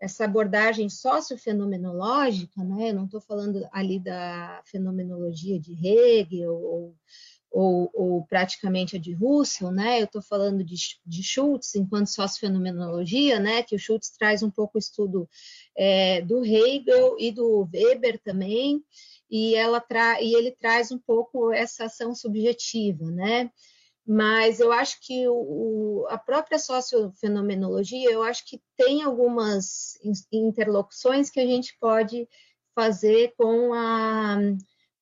essa abordagem sociofenomenológica, né, eu não estou falando ali da fenomenologia de Hegel ou, ou, ou praticamente a de Russell, né, eu estou falando de, de Schultz enquanto sociofenomenologia, né, que o Schultz traz um pouco o estudo é, do Hegel e do Weber também, e, ela tra e ele traz um pouco essa ação subjetiva, né, mas eu acho que o, a própria sociofenomenologia, eu acho que tem algumas interlocuções que a gente pode fazer com a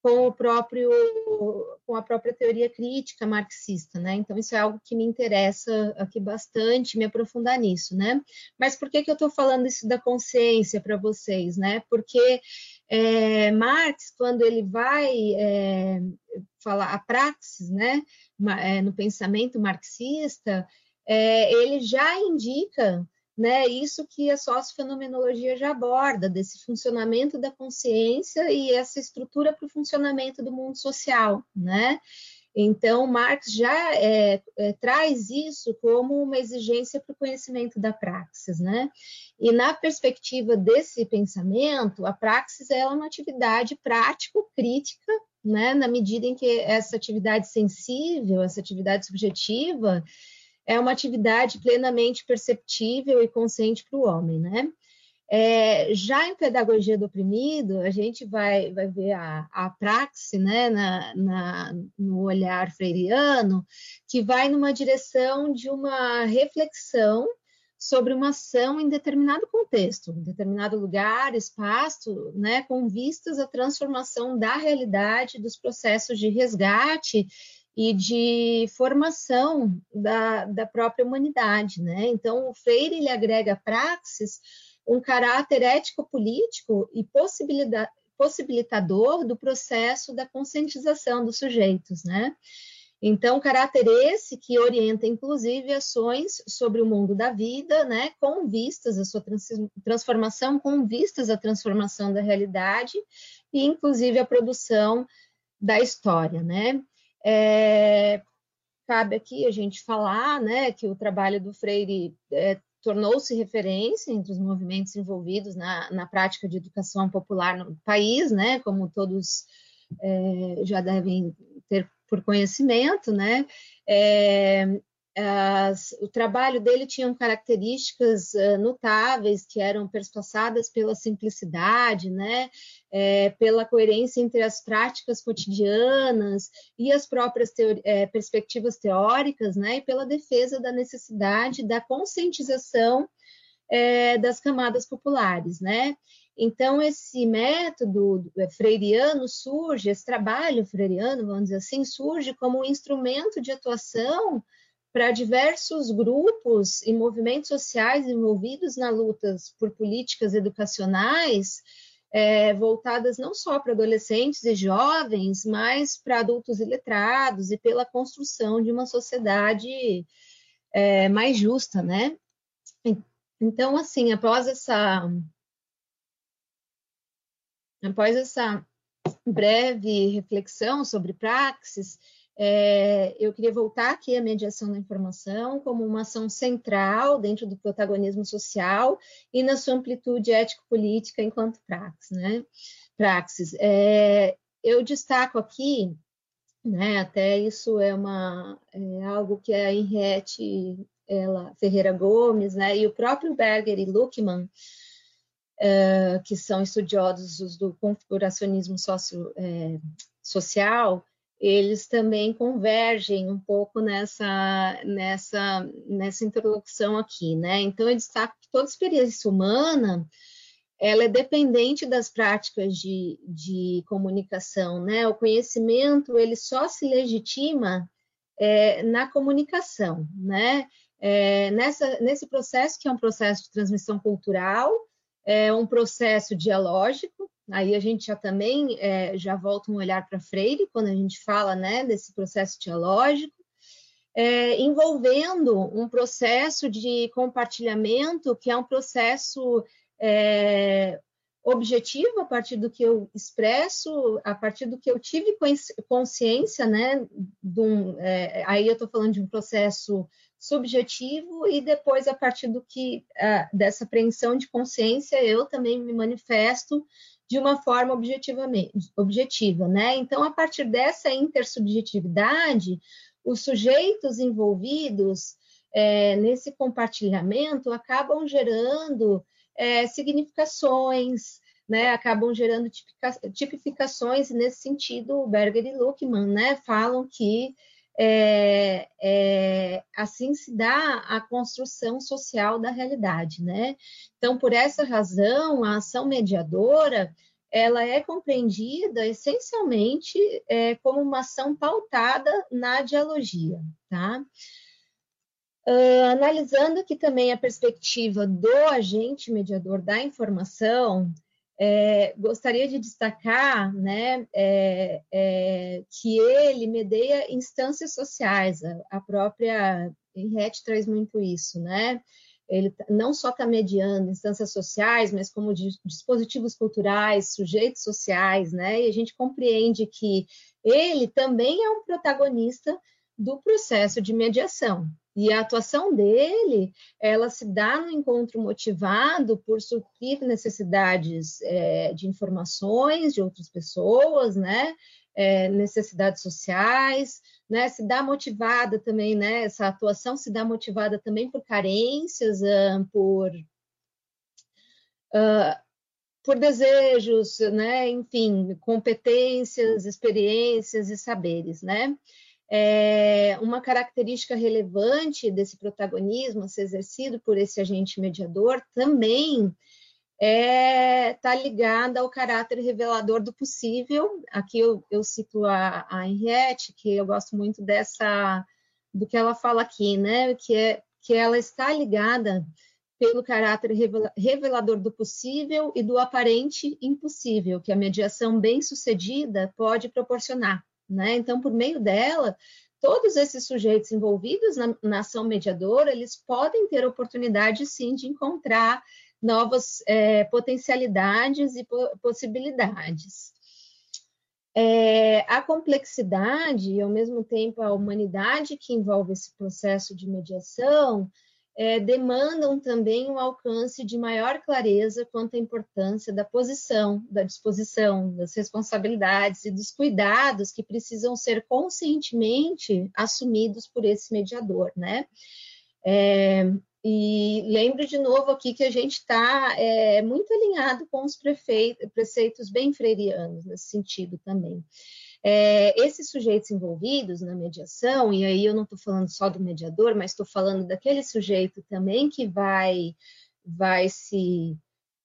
com o próprio com a própria teoria crítica marxista, né? Então isso é algo que me interessa aqui bastante, me aprofundar nisso, né? Mas por que que eu estou falando isso da consciência para vocês, né? Porque é, Marx, quando ele vai é, falar a praxis, né, é, no pensamento marxista, é, ele já indica né, isso que a sociofenomenologia já aborda, desse funcionamento da consciência e essa estrutura para o funcionamento do mundo social, né? Então, Marx já é, é, traz isso como uma exigência para o conhecimento da praxis, né? E na perspectiva desse pensamento, a praxis é uma atividade prático-crítica, né? Na medida em que essa atividade sensível, essa atividade subjetiva, é uma atividade plenamente perceptível e consciente para o homem, né? É, já em Pedagogia do Oprimido, a gente vai, vai ver a, a praxe né, na, na, no olhar freiriano, que vai numa direção de uma reflexão sobre uma ação em determinado contexto, em determinado lugar, espaço, né, com vistas à transformação da realidade dos processos de resgate e de formação da, da própria humanidade, né? Então, o Freire ele agrega praxis um caráter ético-político e possibilitador do processo da conscientização dos sujeitos, né? Então, caráter esse que orienta, inclusive, ações sobre o mundo da vida, né, com vistas à sua trans transformação, com vistas à transformação da realidade e, inclusive, a produção da história, né. É, cabe aqui a gente falar, né, que o trabalho do Freire é, tornou-se referência entre os movimentos envolvidos na, na prática de educação popular no país, né, como todos é, já devem ter por conhecimento, né? É, as, o trabalho dele tinha características uh, notáveis que eram perspassadas pela simplicidade, né, é, pela coerência entre as práticas cotidianas e as próprias é, perspectivas teóricas, né, e pela defesa da necessidade da conscientização é, das camadas populares, né. Então, esse método é, freiriano surge, esse trabalho freiriano, vamos dizer assim, surge como um instrumento de atuação para diversos grupos e movimentos sociais envolvidos na luta por políticas educacionais é, voltadas não só para adolescentes e jovens, mas para adultos e letrados e pela construção de uma sociedade é, mais justa, né? Então, assim, após essa Após essa breve reflexão sobre praxis, é, eu queria voltar aqui à mediação da informação como uma ação central dentro do protagonismo social e na sua amplitude ético-política enquanto praxis. Né? praxis. É, eu destaco aqui, né, até isso é, uma, é algo que a Henriette ela, Ferreira Gomes né, e o próprio Berger e Luckmann uh, que são estudiosos do configuracionismo é, social, eles também convergem um pouco nessa, nessa, nessa interlocução aqui, né? Então, eu destaco que toda experiência humana ela é dependente das práticas de, de comunicação, né? O conhecimento ele só se legitima é, na comunicação, né? É, nessa, nesse processo que é um processo de transmissão cultural, é um processo dialógico, aí a gente já também é, já volta um olhar para Freire, quando a gente fala né, desse processo dialógico, é, envolvendo um processo de compartilhamento, que é um processo é, objetivo a partir do que eu expresso, a partir do que eu tive consciência, né? Um, é, aí eu estou falando de um processo subjetivo e depois a partir do que uh, dessa apreensão de consciência eu também me manifesto de uma forma objetivamente objetiva, né? Então a partir dessa intersubjetividade, os sujeitos envolvidos é, nesse compartilhamento acabam gerando é, significações, né, acabam gerando tipificações, e nesse sentido, Berger e Luckmann né, falam que é, é, assim se dá a construção social da realidade, né? Então, por essa razão, a ação mediadora ela é compreendida essencialmente é, como uma ação pautada na dialogia, tá? Uh, analisando aqui também a perspectiva do agente mediador da informação, é, gostaria de destacar né, é, é, que ele medeia instâncias sociais, a, a própria Henriette traz muito isso, né? Ele não só está mediando instâncias sociais, mas como de, dispositivos culturais, sujeitos sociais, né? E a gente compreende que ele também é um protagonista do processo de mediação, e a atuação dele, ela se dá no encontro motivado por suprir necessidades é, de informações de outras pessoas, né? É, necessidades sociais, né? Se dá motivada também, né? Essa atuação se dá motivada também por carências, uh, por uh, por desejos, né? Enfim, competências, experiências e saberes, né? É, uma característica relevante desse protagonismo a ser exercido por esse agente mediador também está é, tá ligada ao caráter revelador do possível. Aqui eu, eu cito a, a, Henriette, que eu gosto muito dessa do que ela fala aqui, né? Que é que ela está ligada pelo caráter revelador do possível e do aparente impossível que a mediação bem-sucedida pode proporcionar. Né? Então, por meio dela, todos esses sujeitos envolvidos na, na, ação mediadora, eles podem ter oportunidade, sim, de encontrar novas é, potencialidades e po possibilidades. É, a complexidade e, ao mesmo tempo, a humanidade que envolve esse processo de mediação é, demandam também um alcance de maior clareza quanto à importância da posição, da disposição, das responsabilidades e dos cuidados que precisam ser conscientemente assumidos por esse mediador, né? É, e lembro de novo aqui que a gente está é, muito alinhado com os preceitos bem freirianos nesse sentido também. É, esses sujeitos envolvidos na mediação, e aí eu não estou falando só do mediador, mas estou falando daquele sujeito também que vai, vai se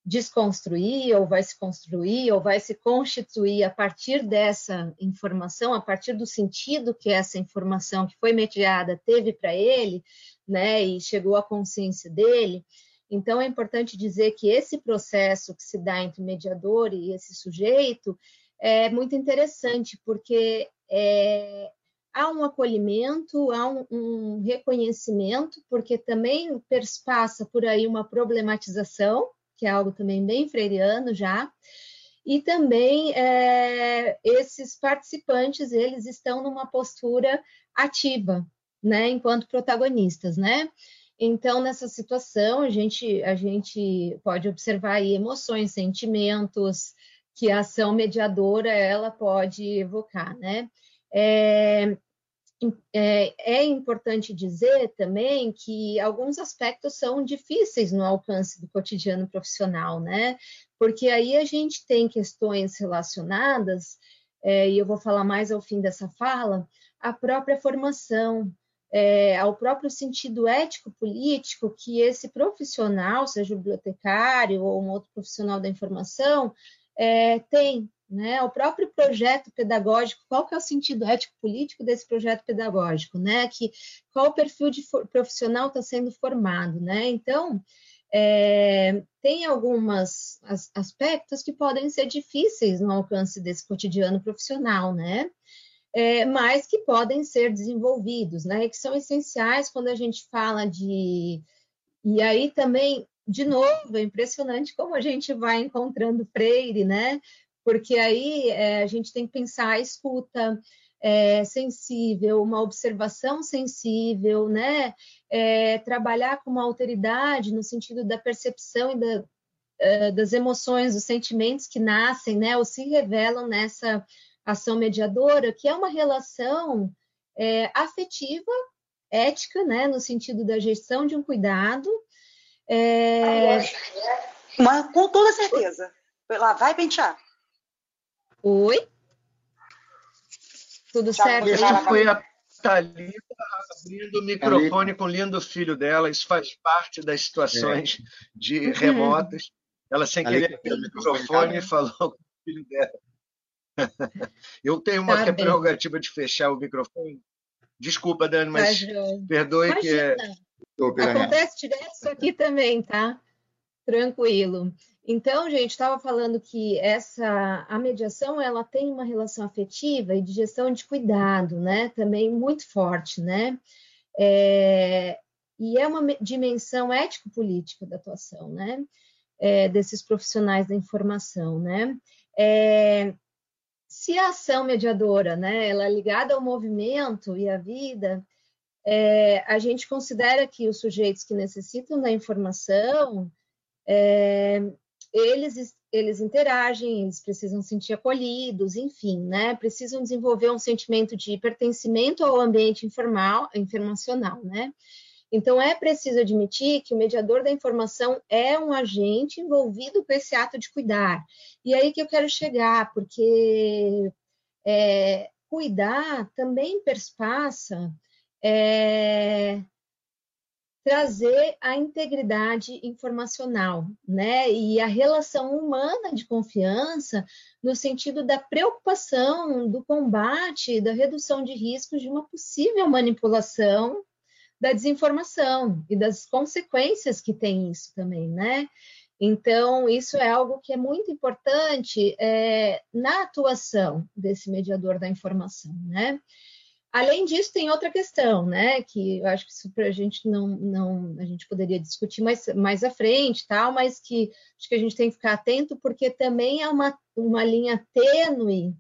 desconstruir, ou vai se construir, ou vai se constituir a partir dessa informação, a partir do sentido que essa informação que foi mediada teve para ele, né, e chegou à consciência dele. Então, é importante dizer que esse processo que se dá entre o mediador e esse sujeito, é muito interessante, porque é, há um acolhimento, há um, um, reconhecimento, porque também passa por aí uma problematização, que é algo também bem freiriano já, e também é, esses participantes, eles estão numa postura ativa, né, enquanto protagonistas, né? Então, nessa situação, a gente, a gente pode observar aí emoções, sentimentos, que a ação mediadora ela pode evocar, né? É, é, é, importante dizer também que alguns aspectos são difíceis no alcance do cotidiano profissional, né? Porque aí a gente tem questões relacionadas, é, e eu vou falar mais ao fim dessa fala, à própria formação, é, ao próprio sentido ético-político que esse profissional, seja o bibliotecário ou um outro profissional da informação, é, tem, né? O próprio projeto pedagógico, qual que é o sentido ético-político desse projeto pedagógico, né? Que, qual o perfil de profissional está sendo formado, né? Então, é, tem alguns aspectos que podem ser difíceis no alcance desse cotidiano profissional, né? É, mas que podem ser desenvolvidos, né? Que são essenciais quando a gente fala de. E aí também de novo, é impressionante como a gente vai encontrando Freire, né? Porque aí é, a gente tem que pensar a escuta é, sensível, uma observação sensível, né? É, trabalhar com uma alteridade no sentido da percepção e da, é, das emoções, dos sentimentos que nascem, né? Ou se revelam nessa ação mediadora, que é uma relação é, afetiva, ética, né? No sentido da gestão de um cuidado, é... Mas, com toda certeza. Lá vai pentear. Oi? Tudo Já certo? Isso foi a Thalita abrindo o microfone com o lindo filho dela. Isso faz parte das situações é. de remotas. Ela, sem querer, abriu o microfone e falou com o filho dela. *laughs* Eu tenho uma tá prerrogativa de fechar o microfone. Desculpa, Dani, mas tá, perdoe Imagina. que é Acontece direto aqui também, tá? Tranquilo. Então, gente, estava falando que essa a mediação ela tem uma relação afetiva e de gestão de cuidado, né? Também muito forte, né? É, e é uma dimensão ético-política da atuação, né? É, desses profissionais da informação, né? É, se a ação mediadora, né, ela é ligada ao movimento e à vida, é, a gente considera que os sujeitos que necessitam da informação, é, eles, eles interagem, eles precisam sentir acolhidos, enfim, né? Precisam desenvolver um sentimento de pertencimento ao ambiente informal, informacional, né? Então, é preciso admitir que o mediador da informação é um agente envolvido com esse ato de cuidar. E aí que eu quero chegar, porque é, cuidar também perspassa é, trazer a integridade informacional, né? E a relação humana de confiança no sentido da preocupação, do combate, da redução de riscos de uma possível manipulação da desinformação e das consequências que tem isso também, né? Então, isso é algo que é muito importante é, na atuação desse mediador da informação, né? Além disso, tem outra questão, né? Que eu acho que isso a gente não, não a gente poderia discutir mais, mais à frente, tal, mas que acho que a gente tem que ficar atento, porque também é uma, uma linha tênue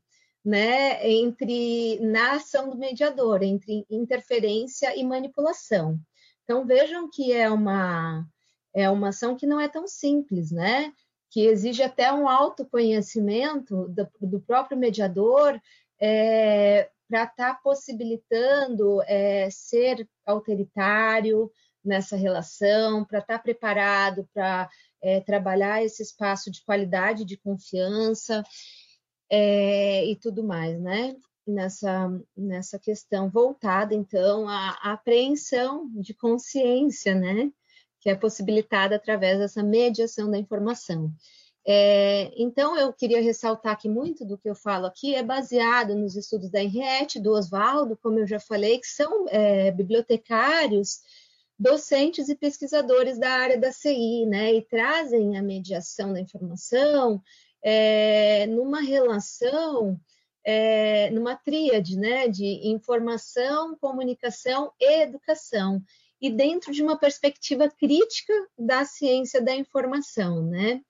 né, entre na ação do mediador, entre interferência e manipulação. Então vejam que é uma é uma ação que não é tão simples, né? Que exige até um autoconhecimento do, do próprio mediador é, para estar tá possibilitando é, ser autoritário nessa relação, para estar tá preparado para é, trabalhar esse espaço de qualidade de confiança é, e tudo mais, né? Nessa, nessa questão voltada, então, à, à apreensão de consciência, né? Que é possibilitada através dessa mediação da informação. É, então, eu queria ressaltar que muito do que eu falo aqui é baseado nos estudos da Henriette, do Oswaldo, como eu já falei, que são é, bibliotecários, docentes e pesquisadores da área da CI, né, e trazem a mediação da informação é, numa relação, é, numa tríade né, de informação, comunicação e educação, e dentro de uma perspectiva crítica da ciência da informação, né?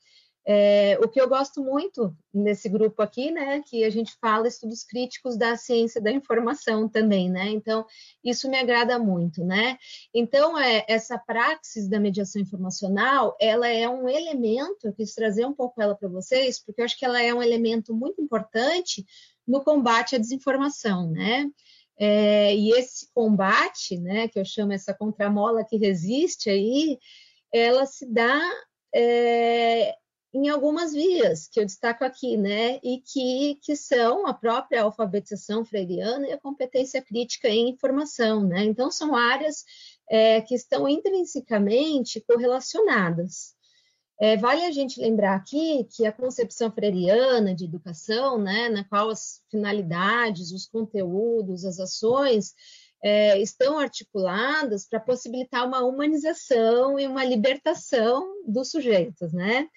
É, o que eu gosto muito nesse grupo aqui, né, que a gente fala estudos críticos da ciência da informação também, né? Então, isso me agrada muito, né? Então, é, essa praxis da mediação informacional, ela é um elemento, eu quis trazer um pouco ela para vocês, porque eu acho que ela é um elemento muito importante no combate à desinformação, né? É, e esse combate, né, que eu chamo essa contramola que resiste aí, ela se dá é, em algumas vias que eu destaco aqui, né, e que, que são a própria alfabetização freiriana e a competência crítica em informação, né, então são áreas é, que estão intrinsecamente correlacionadas. É, vale a gente lembrar aqui que a concepção freiriana de educação, né, na qual as finalidades, os conteúdos, as ações é, estão articuladas para possibilitar uma humanização e uma libertação dos sujeitos, né?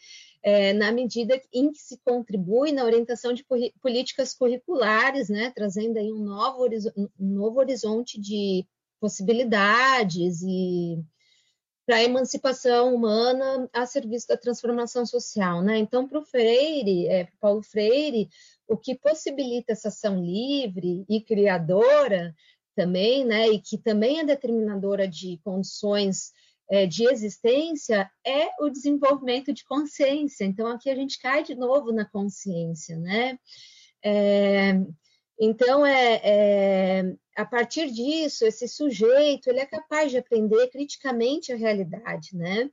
É, na medida em que se contribui na orientação de políticas curriculares, né, trazendo aí um novo, um novo horizonte de possibilidades e para a emancipação humana a serviço da transformação social, né? Então, para o Freire, é, Paulo Freire, o que possibilita essa ação livre e criadora também, né, e que também é determinadora de condições de existência é o desenvolvimento de consciência. Então, aqui a gente cai de novo na consciência, né? É, então, é, é, a partir disso, esse sujeito ele é capaz de aprender criticamente a realidade, né?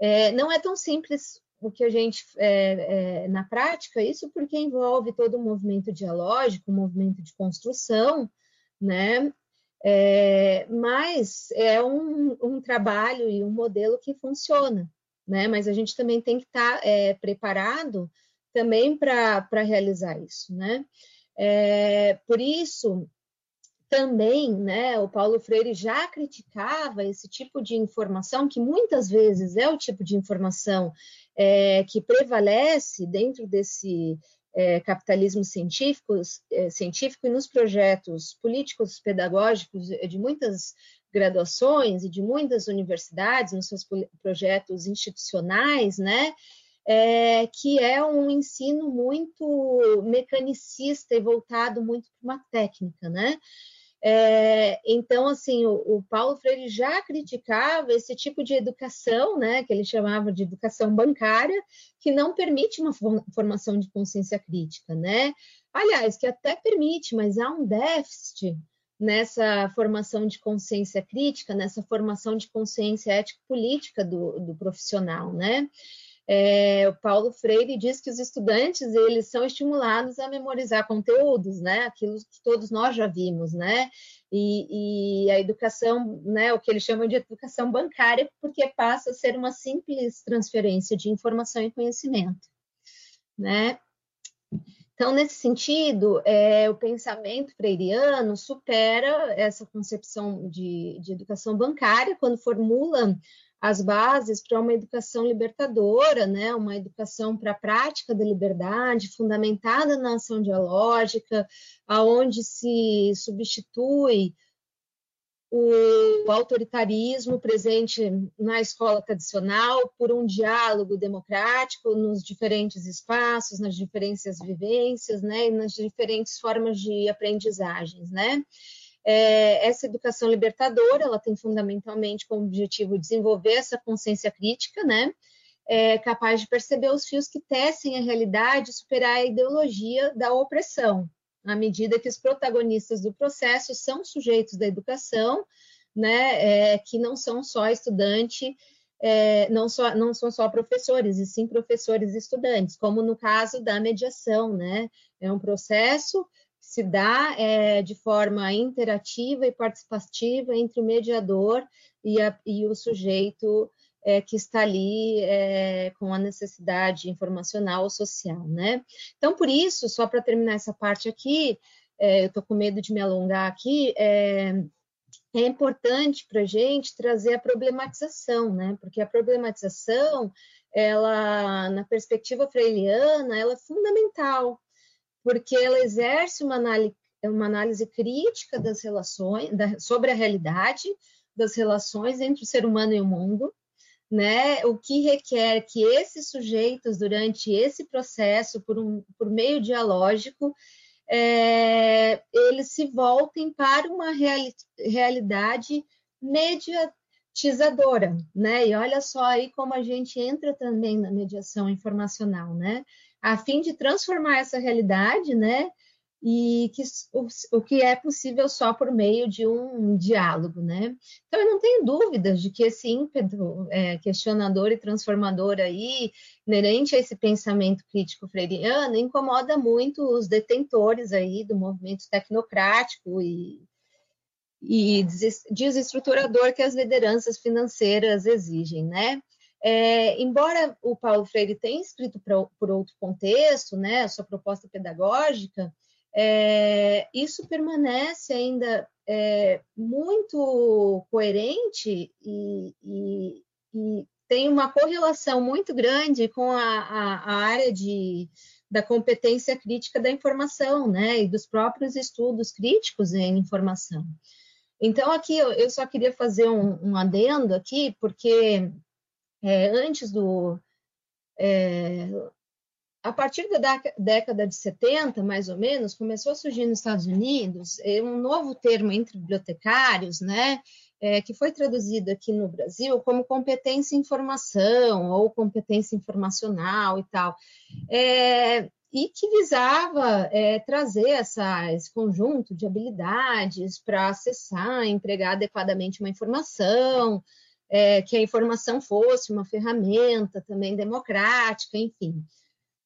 É, não é tão simples o que a gente, é, é, na prática, isso porque envolve todo um movimento dialógico, um movimento de construção, né? É, mas é um, um, trabalho e um modelo que funciona, né? Mas a gente também tem que estar tá, é, preparado também para realizar isso, né? É, por isso, também, né, o Paulo Freire já criticava esse tipo de informação, que muitas vezes é o tipo de informação é, que prevalece dentro desse é, capitalismo científico, é, científico e nos projetos políticos pedagógicos de muitas graduações e de muitas universidades, nos seus projetos institucionais, né? É, que é um ensino muito mecanicista e voltado muito para uma técnica, né? É, então, assim, o, o, Paulo Freire já criticava esse tipo de educação, né, que ele chamava de educação bancária, que não permite uma formação de consciência crítica, né? Aliás, que até permite, mas há um déficit nessa formação de consciência crítica, nessa formação de consciência ética política do, do profissional, né? É, o Paulo Freire diz que os estudantes eles são estimulados a memorizar conteúdos, né? Aquilo que todos nós já vimos, né? E, e, a educação, né? O que ele chama de educação bancária, porque passa a ser uma simples transferência de informação e conhecimento, né? Então, nesse sentido, é, o pensamento freiriano supera essa concepção de, de educação bancária quando formula as bases para uma educação libertadora, né? uma educação para a prática da liberdade, fundamentada na ação dialógica, aonde se substitui o autoritarismo presente na escola tradicional por um diálogo democrático nos diferentes espaços, nas diferentes vivências, né, e nas diferentes formas de aprendizagens, né? É, essa educação libertadora, ela tem fundamentalmente como objetivo desenvolver essa consciência crítica, né? É, capaz de perceber os fios que tecem a realidade e superar a ideologia da opressão, à medida que os protagonistas do processo são sujeitos da educação, né, é, que não são só estudante, é, não, só, não são só professores, e sim professores e estudantes, como no caso da mediação, né? É um processo que se dá é, de forma interativa e participativa entre o mediador e, a, e o sujeito é, que está ali é, com a necessidade informacional ou social, né? Então, por isso, só para terminar essa parte aqui, é, eu estou com medo de me alongar aqui, é, importante para a gente trazer a problematização, né? Porque a problematização, ela, na perspectiva freiriana, ela é fundamental, porque ela exerce uma análise, uma análise crítica das relações, da, sobre a realidade das relações entre o ser humano e o mundo, né, o que requer que esses sujeitos, durante esse processo, por, um, por meio dialógico, é, eles se voltem para uma reali realidade mediatizadora, né? E olha só aí como a gente entra também na mediação informacional, né? A fim de transformar essa realidade, né? E que o, o, que é possível só por meio de um diálogo, né? Então, eu não tenho dúvidas de que esse ímpeto é, questionador e transformador aí, inerente a esse pensamento crítico freiriano, incomoda muito os detentores aí do movimento tecnocrático e, e desestruturador que as lideranças financeiras exigem, né? É, embora o Paulo Freire tenha escrito pra, por outro contexto, né, sua proposta pedagógica, é, isso permanece ainda é, muito coerente e, e, e, tem uma correlação muito grande com a, a, a, área de, da competência crítica da informação, né, e dos próprios estudos críticos em informação. Então, aqui eu, só queria fazer um, um adendo aqui, porque é, antes do, é, a partir da década de 70, mais ou menos, começou a surgir nos Estados Unidos é, um novo termo entre bibliotecários, né, é, que foi traduzido aqui no Brasil como competência em informação ou competência informacional e tal, é, e que visava é, trazer essa, esse conjunto de habilidades para acessar, entregar adequadamente uma informação, que a informação fosse uma ferramenta também democrática, enfim.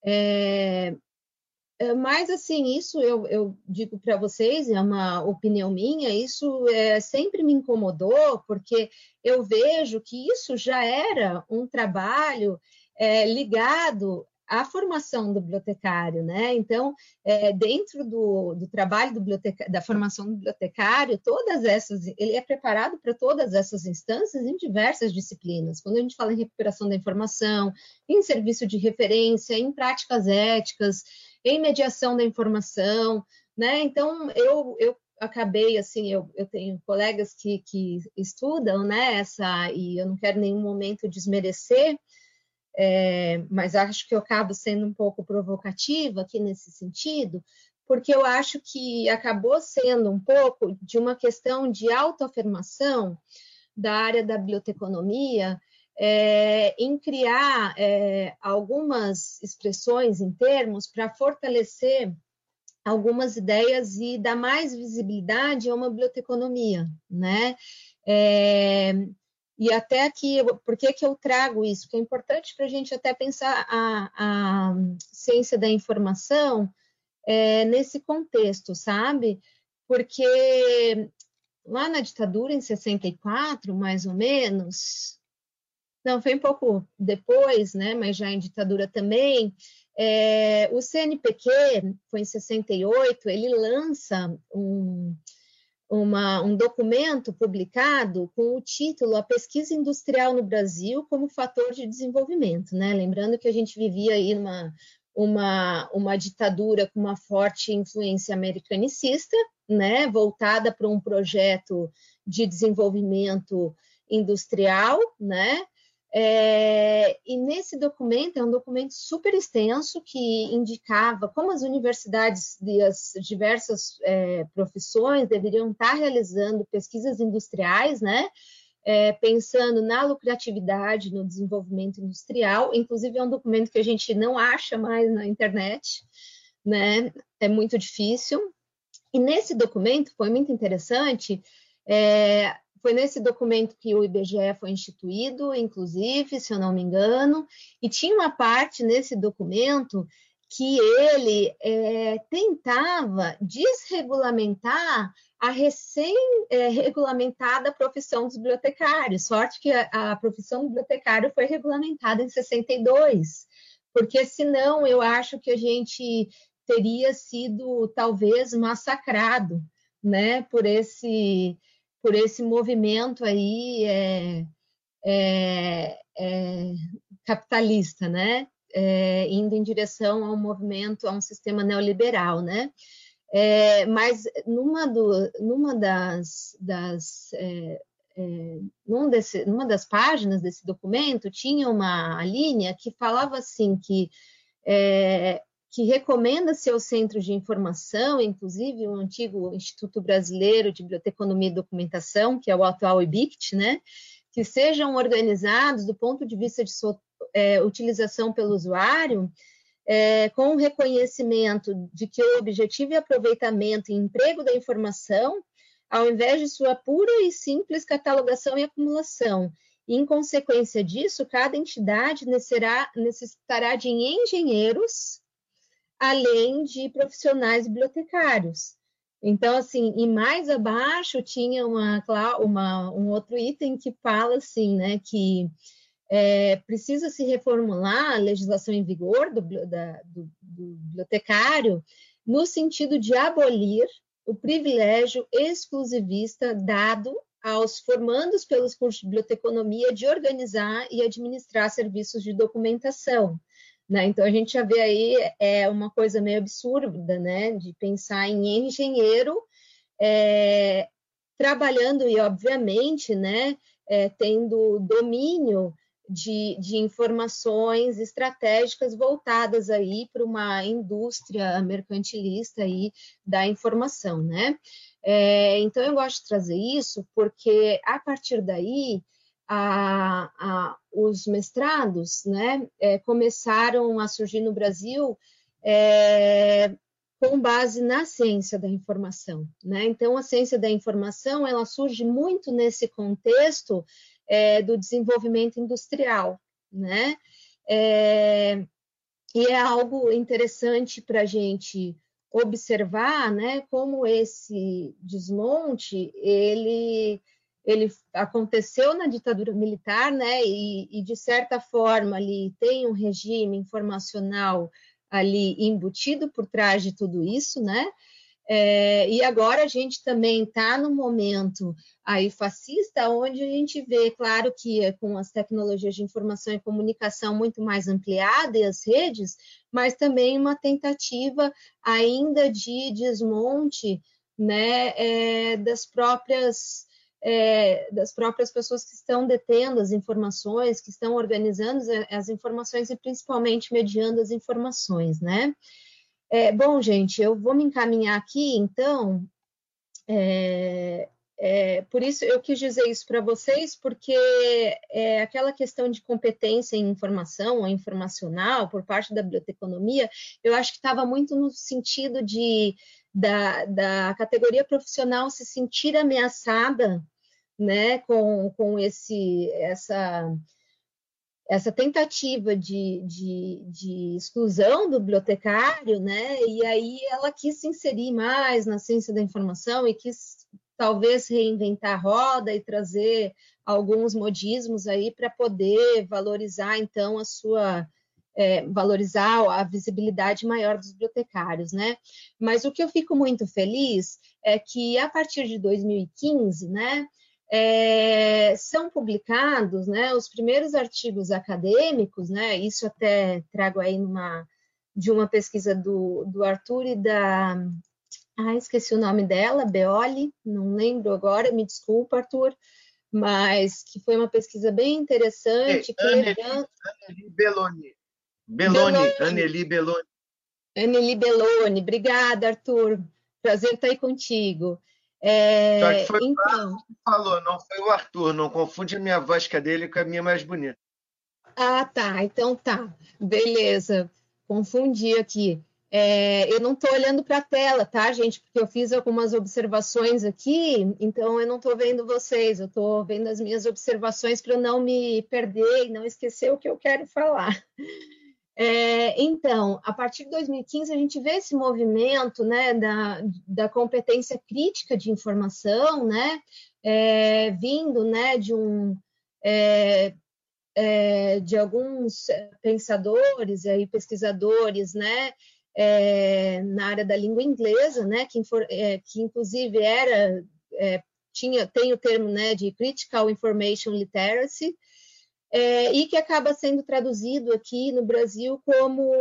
É, é, mas, assim, isso eu, eu digo para vocês, é uma opinião minha, isso é, sempre me incomodou, porque eu vejo que isso já era um trabalho é, ligado a formação do bibliotecário, né? Então, é, dentro do, do trabalho do da formação do bibliotecário, todas essas, ele é preparado para todas essas instâncias em diversas disciplinas. Quando a gente fala em recuperação da informação, em serviço de referência, em práticas éticas, em mediação da informação, né? Então, eu, eu acabei assim, eu, eu tenho colegas que, que estudam, né? Essa e eu não quero em nenhum momento desmerecer é, mas acho que eu acabo sendo um pouco provocativa aqui nesse sentido, porque eu acho que acabou sendo um pouco de uma questão de autoafirmação da área da biblioteconomia é, em criar é, algumas expressões em termos para fortalecer algumas ideias e dar mais visibilidade a uma biblioteconomia, né? E até aqui, por que, que eu trago isso? Porque é importante para a gente até pensar a, a ciência da informação é, nesse contexto, sabe? Porque lá na ditadura, em 64, mais ou menos, não, foi um pouco depois, né, mas já em ditadura também, é, o CNPq, foi em 68, ele lança um, uma, um documento publicado com o título A Pesquisa Industrial no Brasil como Fator de Desenvolvimento, né? Lembrando que a gente vivia aí numa uma, uma ditadura com uma forte influência americanicista, né? Voltada para um projeto de desenvolvimento industrial, né? É, e nesse documento, é um documento super extenso que indicava como as universidades e as diversas é, profissões deveriam estar realizando pesquisas industriais, né? É, pensando na lucratividade, no desenvolvimento industrial. Inclusive, é um documento que a gente não acha mais na internet, né? É muito difícil. E nesse documento foi muito interessante. É, foi nesse documento que o IBGE foi instituído, inclusive, se eu não me engano, e tinha uma parte nesse documento que ele é, tentava desregulamentar a recém-regulamentada é, profissão dos bibliotecários. Sorte que a, a profissão do bibliotecário foi regulamentada em 62, porque senão eu acho que a gente teria sido talvez massacrado, né, por esse por esse movimento aí é, é, é, capitalista, né? É, indo em direção a um movimento, a um sistema neoliberal, né? É, mas numa, do, numa das, das é, num desse, numa das páginas desse documento tinha uma linha que falava assim que que recomenda-se aos centros de informação, inclusive o antigo Instituto Brasileiro de Biblioteconomia e Documentação, que é o atual IBICT, né, que sejam organizados do ponto de vista de sua é, utilização pelo usuário, é, com o reconhecimento de que o objetivo e aproveitamento e emprego da informação, ao invés de sua pura e simples catalogação e acumulação. Em consequência disso, cada entidade necessitará de engenheiros além de profissionais bibliotecários. Então, assim, e mais abaixo tinha uma, uma, um outro item que fala assim, né, que é, precisa se reformular a legislação em vigor do, da, do, do bibliotecário no sentido de abolir o privilégio exclusivista dado aos formandos pelos cursos de biblioteconomia de organizar e administrar serviços de documentação. Né? Então, a gente já vê aí é, uma coisa meio absurda, né? de pensar em engenheiro é, trabalhando e, obviamente, né, é, tendo domínio de, de, informações estratégicas voltadas aí para uma indústria mercantilista aí da informação, né? É, então eu gosto de trazer isso porque a partir daí a, a, os mestrados né, é, começaram a surgir no Brasil é, com base na ciência da informação. Né? Então, a ciência da informação ela surge muito nesse contexto é, do desenvolvimento industrial. Né? É, e é algo interessante para a gente observar né, como esse desmonte ele ele aconteceu na ditadura militar, né? E, e, de certa forma ali tem um regime informacional ali embutido por trás de tudo isso, né? É, e agora a gente também está no momento aí fascista, onde a gente vê, claro que é com as tecnologias de informação e comunicação muito mais ampliadas e as redes, mas também uma tentativa ainda de desmonte né, é, das próprias é, das próprias pessoas que estão detendo as informações, que estão organizando as informações e principalmente mediando as informações, né? É, bom, gente, eu vou me encaminhar aqui, então, é, é, por isso eu quis dizer isso para vocês, porque é, aquela questão de competência em informação ou informacional por parte da biblioteconomia, eu acho que estava muito no sentido de da, da categoria profissional se sentir ameaçada né, com, com esse, essa, essa tentativa de, de, de, exclusão do bibliotecário, né, e aí ela quis se inserir mais na ciência da informação e quis talvez reinventar a roda e trazer alguns modismos aí para poder valorizar então a sua é, valorizar a visibilidade maior dos bibliotecários, né? Mas o que eu fico muito feliz é que a partir de 2015, né, é, são publicados, né, os primeiros artigos acadêmicos, né? Isso até trago aí numa de uma pesquisa do, do Arthur e da ah, esqueci o nome dela, Beoli, não lembro agora, me desculpa, Arthur, mas que foi uma pesquisa bem interessante. Ei, que levanta... Belloni. Belloni, Anneli Belloni. Anneli Belloni, obrigada, Arthur. Prazer estar aí contigo. É, Só que foi então... o que falou, não foi o Arthur. Não confunde a minha voz dele com a minha mais bonita. Ah, tá. Então tá. Beleza. Confundi aqui. É, eu não estou olhando para a tela, tá, gente? Porque eu fiz algumas observações aqui, então eu não estou vendo vocês, eu estou vendo as minhas observações para eu não me perder e não esquecer o que eu quero falar. É, então, a partir de 2015, a gente vê esse movimento né, da, da competência crítica de informação, né, é, vindo né, de um. É, é de alguns pensadores e pesquisadores, né, é, na área da língua inglesa, né, que, é, que inclusive era tinha tem o termo né, de critical information literacy, é, e que acaba sendo traduzido aqui no Brasil como,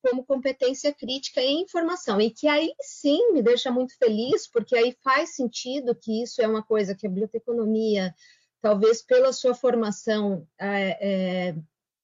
como competência crítica em informação, e que aí sim me deixa muito feliz, porque aí faz sentido que isso é uma coisa que a biblioteconomia, talvez pela sua formação, é, é,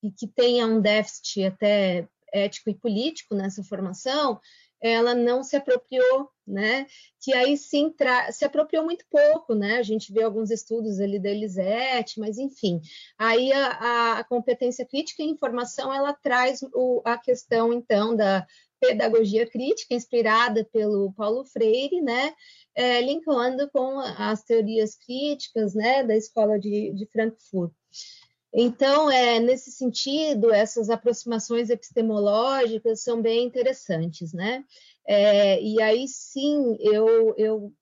e que tenha um déficit até ético e político nessa formação, ela não se apropriou, né? Que aí sim se apropriou muito pouco, né? A gente vê alguns estudos ali da Elisete, mas enfim. Aí a, a competência crítica e informação ela traz o, a questão então da pedagogia crítica inspirada pelo Paulo Freire, né? É, linkando com as teorias críticas, né? Da escola de, de Frankfurt. Então, é, nesse sentido, essas aproximações epistemológicas são bem interessantes, né? É, e aí sim, eu, eu,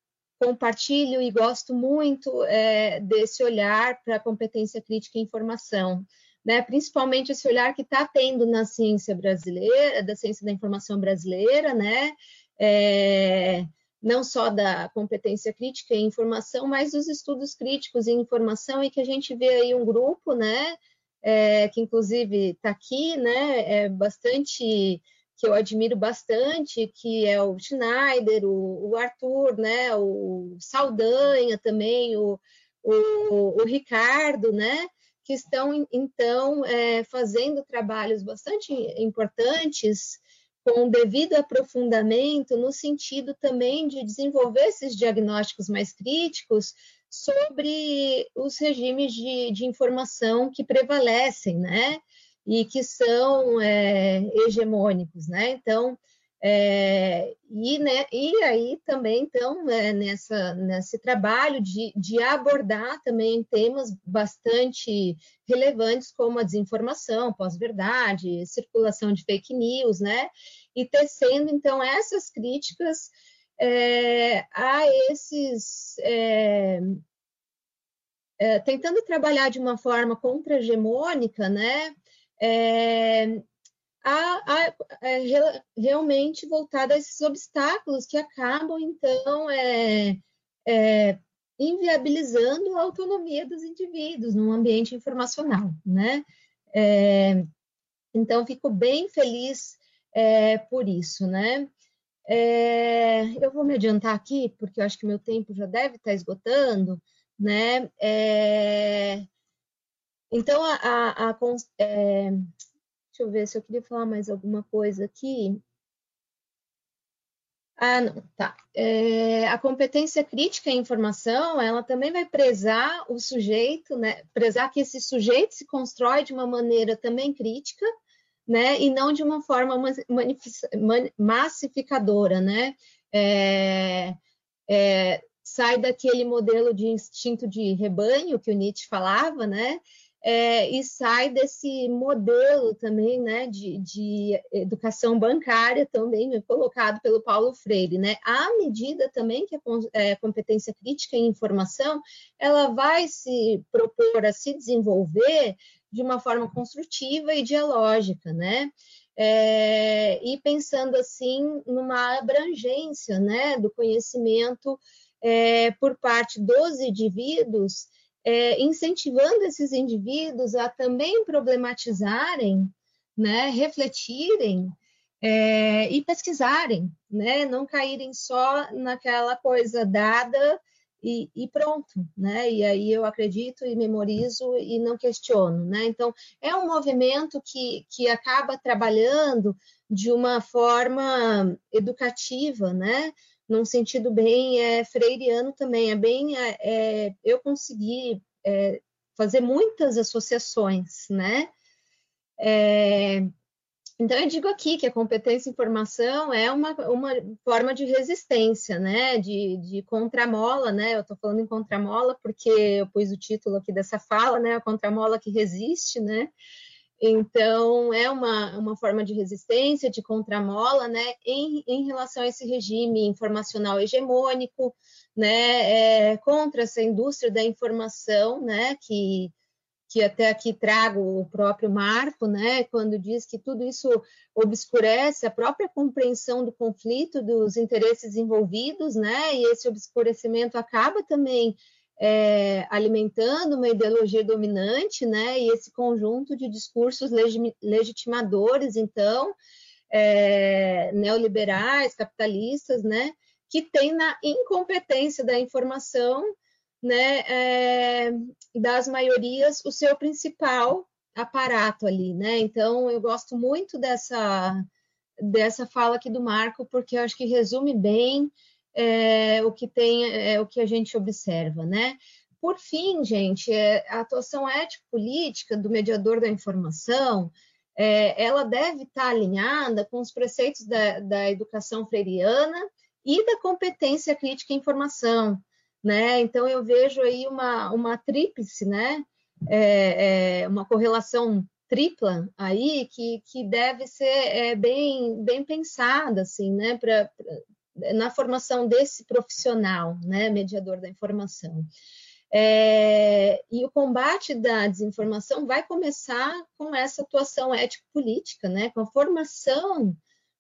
compartilho e gosto muito é, desse olhar para competência crítica e informação, né? Principalmente esse olhar que está tendo na ciência brasileira, da ciência da informação brasileira, né? É, não só da competência crítica e informação, mas dos estudos críticos em informação, e que a gente vê aí um grupo, né, é, que inclusive está aqui, né, é bastante, que eu admiro bastante, que é o Schneider, o, o Arthur, né, o Saldanha também, o, o, o Ricardo, né, que estão, então, é, fazendo trabalhos bastante importantes com o devido aprofundamento, no sentido também de desenvolver esses diagnósticos mais críticos sobre os regimes de, de informação que prevalecem, né? E que são é, hegemônicos, né? Então, é, e, né, e aí também, então, é, nessa, nesse trabalho de, de abordar também temas bastante relevantes, como a desinformação, pós-verdade, circulação de fake news, né? E tecendo, então, essas críticas é, a esses. É, é, tentando trabalhar de uma forma contra-hegemônica, né? É, a, a, é, realmente voltada a esses obstáculos que acabam, então, é, é, inviabilizando a autonomia dos indivíduos num ambiente informacional, né? É, então, fico bem feliz é, por isso, né? É, eu vou me adiantar aqui, porque eu acho que meu tempo já deve estar esgotando, né? Então, a, a, a Deixa eu ver se eu queria falar mais alguma coisa aqui. Ah, não, tá. É, a competência crítica em informação, ela também vai prezar o sujeito, né? Prezar que esse sujeito se constrói de uma maneira também crítica, né? E não de uma forma massificadora, né? É, é, sai daquele modelo de instinto de rebanho que o Nietzsche falava, né? É, e sai desse modelo também né, de, de, educação bancária também né, colocado pelo Paulo Freire, né? À medida também que a é, competência crítica em informação ela vai se propor a se desenvolver de uma forma construtiva e dialógica, né? É, e pensando assim numa abrangência né, do conhecimento é, por parte dos indivíduos é, incentivando esses indivíduos a também problematizarem, né, refletirem é, e pesquisarem, né, não caírem só naquela coisa dada e, e, pronto, né? E aí eu acredito e memorizo e não questiono, né? Então é um movimento que, que acaba trabalhando de uma forma educativa, né? Num sentido bem é, freiriano também. É bem, é, é, eu consegui é, fazer muitas associações, né? É, então, eu digo aqui que a competência em informação é uma, uma forma de resistência, né? De, de contramola, né? Eu estou falando em contramola porque eu pus o título aqui dessa fala, né? A contramola que resiste, né? Então, é uma, uma forma de resistência, de contramola, né, em, em relação a esse regime informacional hegemônico, né, é, contra essa indústria da informação, né, que, que até aqui trago o próprio Marco, né, quando diz que tudo isso obscurece a própria compreensão do conflito, dos interesses envolvidos, né, e esse obscurecimento acaba também é, alimentando uma ideologia dominante, né? E esse conjunto de discursos legitimadores, então, é, neoliberais, capitalistas, né? Que tem na incompetência da informação, né? É, das maiorias, o seu principal aparato ali, né? Então, eu gosto muito dessa dessa fala aqui do Marco, porque eu acho que resume bem é, o que tem, é, o que a gente observa, né? Por fim, gente, é, a atuação ético-política do mediador da informação, é, ela deve estar alinhada com os preceitos da, da educação freiriana e da competência crítica em informação, né? Então eu vejo aí uma, uma tríplice, né? É, é, uma correlação tripla aí que, que deve ser é, bem, bem pensada, assim, né? Na formação desse profissional, né, mediador da informação. É, e o combate da desinformação vai começar com essa atuação ético-política, né, com a formação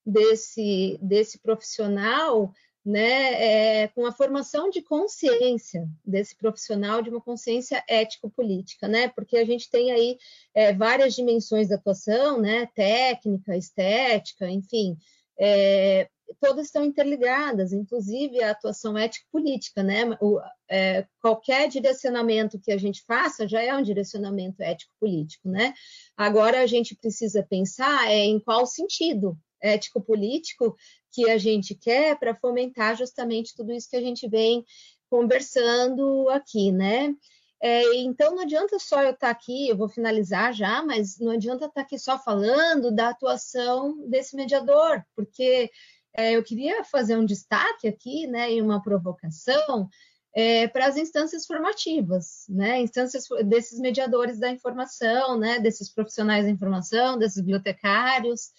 desse, desse profissional, né, é, com a formação de consciência desse profissional, de uma consciência ético-política, né, porque a gente tem aí é, várias dimensões da atuação, né, técnica, estética, enfim, é, todas estão interligadas, inclusive a atuação ético-política, né? O, é, qualquer direcionamento que a gente faça já é um direcionamento ético-político, né? Agora a gente precisa pensar é, em qual sentido ético-político que a gente quer para fomentar justamente tudo isso que a gente vem conversando aqui, né? É, então, não adianta só eu estar aqui, eu vou finalizar já, mas não adianta estar aqui só falando da atuação desse mediador, porque é, eu queria fazer um destaque aqui, né, e uma provocação é, para as instâncias formativas, né, instâncias desses mediadores da informação, né, desses profissionais da informação, desses bibliotecários.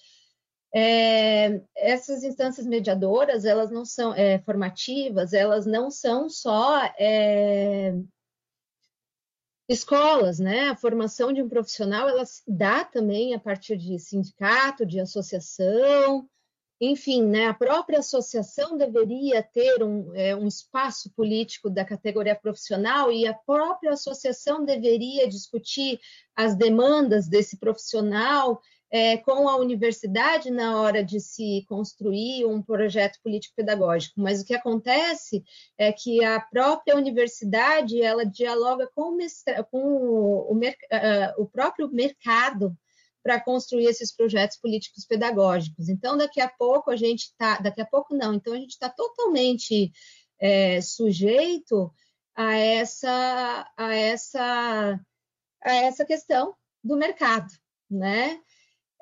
É, essas instâncias mediadoras, elas não são é, formativas, elas não são só é, escolas, né? A formação de um profissional, ela se dá também a partir de sindicato, de associação, enfim, né, a própria associação deveria ter um, é, um, espaço político da categoria profissional e a própria associação deveria discutir as demandas desse profissional é, com a universidade na hora de se construir um projeto político-pedagógico. Mas o que acontece é que a própria universidade ela dialoga com o, com o, o, uh, o próprio mercado para construir esses projetos políticos pedagógicos. Então, daqui a pouco a gente está, daqui a pouco não, então a gente está totalmente é, sujeito a essa, a essa, a essa questão do mercado, né?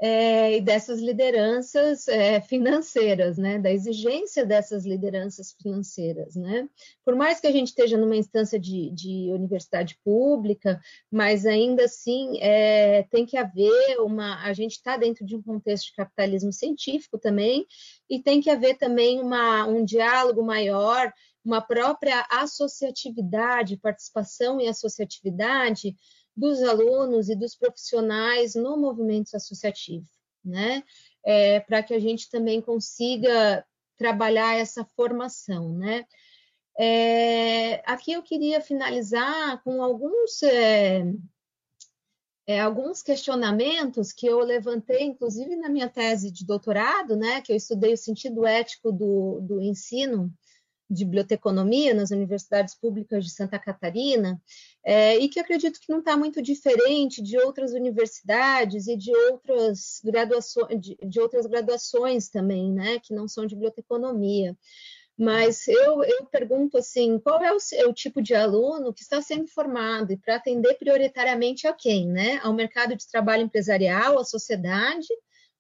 É, e dessas lideranças é, financeiras, né, da exigência dessas lideranças financeiras, né. Por mais que a gente esteja numa instância de, de universidade pública, mas ainda assim é, tem que haver uma, a gente está dentro de um contexto de capitalismo científico também, e tem que haver também uma, um diálogo maior, uma própria associatividade, participação e associatividade dos alunos e dos profissionais no movimento associativo, né? É, para que a gente também consiga trabalhar essa formação, né? É, aqui eu queria finalizar com alguns é, é, alguns questionamentos que eu levantei, inclusive na minha tese de doutorado, né, que eu estudei o sentido ético do, do ensino de biblioteconomia nas universidades públicas de Santa Catarina, é, e que acredito que não está muito diferente de outras universidades e de outras graduações, de, de, outras graduações também, né, que não são de biblioteconomia. Mas eu, eu pergunto assim, qual é o, é o tipo de aluno que está sendo formado e para atender prioritariamente a quem, né? Ao mercado de trabalho empresarial, à sociedade,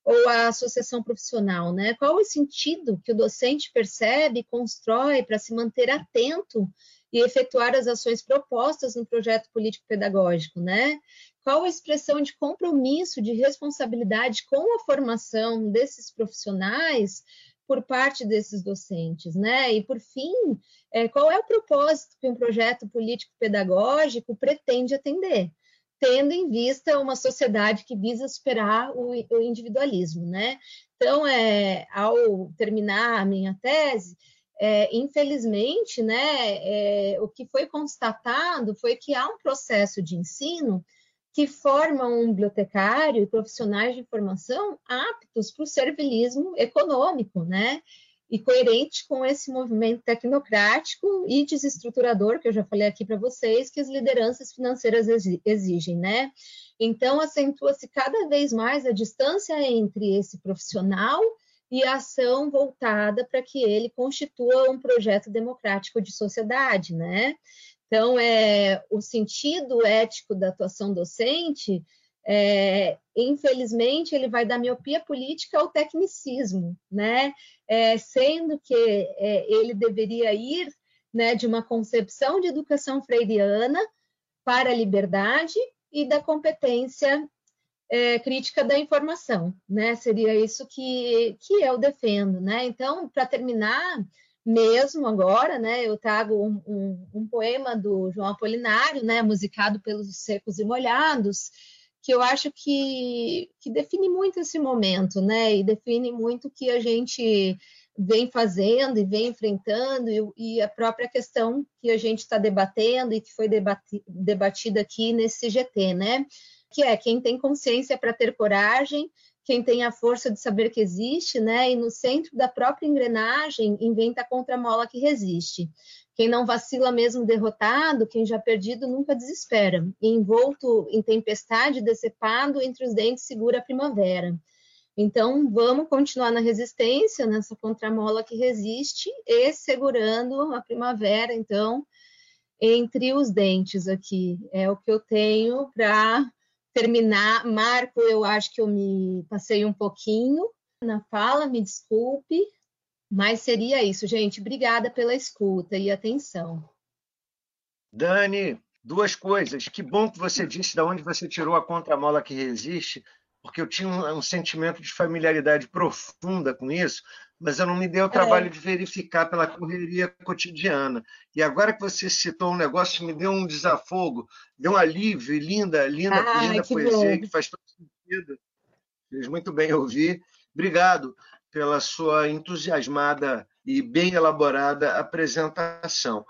ou a associação profissional, né? Qual o sentido que o docente percebe constrói para se manter atento e efetuar as ações propostas no projeto político-pedagógico, né? Qual a expressão de compromisso, de responsabilidade com a formação desses profissionais por parte desses docentes, né? E por fim, é, qual é o propósito que um projeto político-pedagógico pretende atender? Tendo em vista uma sociedade que visa superar o, o individualismo, né? Então, é, ao terminar a minha tese, é, infelizmente, né, é, o que foi constatado foi que há um processo de ensino que forma um bibliotecário e profissionais de informação aptos para o servilismo econômico, né? E coerente com esse movimento tecnocrático e desestruturador que eu já falei aqui para vocês que as lideranças financeiras exigem, né? Então acentua-se cada vez mais a distância entre esse profissional e a ação voltada para que ele constitua um projeto democrático de sociedade, né? Então, é, o sentido ético da atuação docente é, infelizmente, ele vai da miopia política ao tecnicismo, né? É, sendo que é, ele deveria ir né, de uma concepção de educação freiriana para a liberdade e da competência é, crítica da informação, né? Seria isso que, que eu defendo, né? Então, para terminar, mesmo agora, né? Eu trago um, um, um poema do João Apolinário, né? Musicado pelos Secos e Molhados, que eu acho que, que define muito esse momento, né? E define muito o que a gente vem fazendo e vem enfrentando, e, e a própria questão que a gente está debatendo e que foi debati, debatida aqui nesse GT, né? Que é quem tem consciência para ter coragem, quem tem a força de saber que existe, né? E no centro da própria engrenagem inventa a contramola que resiste. Quem não vacila mesmo derrotado, quem já perdido nunca desespera. E envolto em tempestade, decepado, entre os dentes segura a primavera. Então, vamos continuar na resistência, nessa contramola que resiste, e segurando a primavera, então, entre os dentes aqui. É o que eu tenho para terminar. Marco, eu acho que eu me passei um pouquinho na fala, me desculpe. Mas seria isso, gente. Obrigada pela escuta e atenção. Dani, duas coisas. Que bom que você disse de onde você tirou a contramola que resiste, porque eu tinha um, um sentimento de familiaridade profunda com isso, mas eu não me dei o trabalho é. de verificar pela correria cotidiana. E agora que você citou um negócio, me deu um desafogo, deu um alívio, linda, linda, ah, linda que poesia, bom. que faz todo sentido. Fez muito bem ouvir. Obrigado pela sua entusiasmada e bem elaborada apresentação.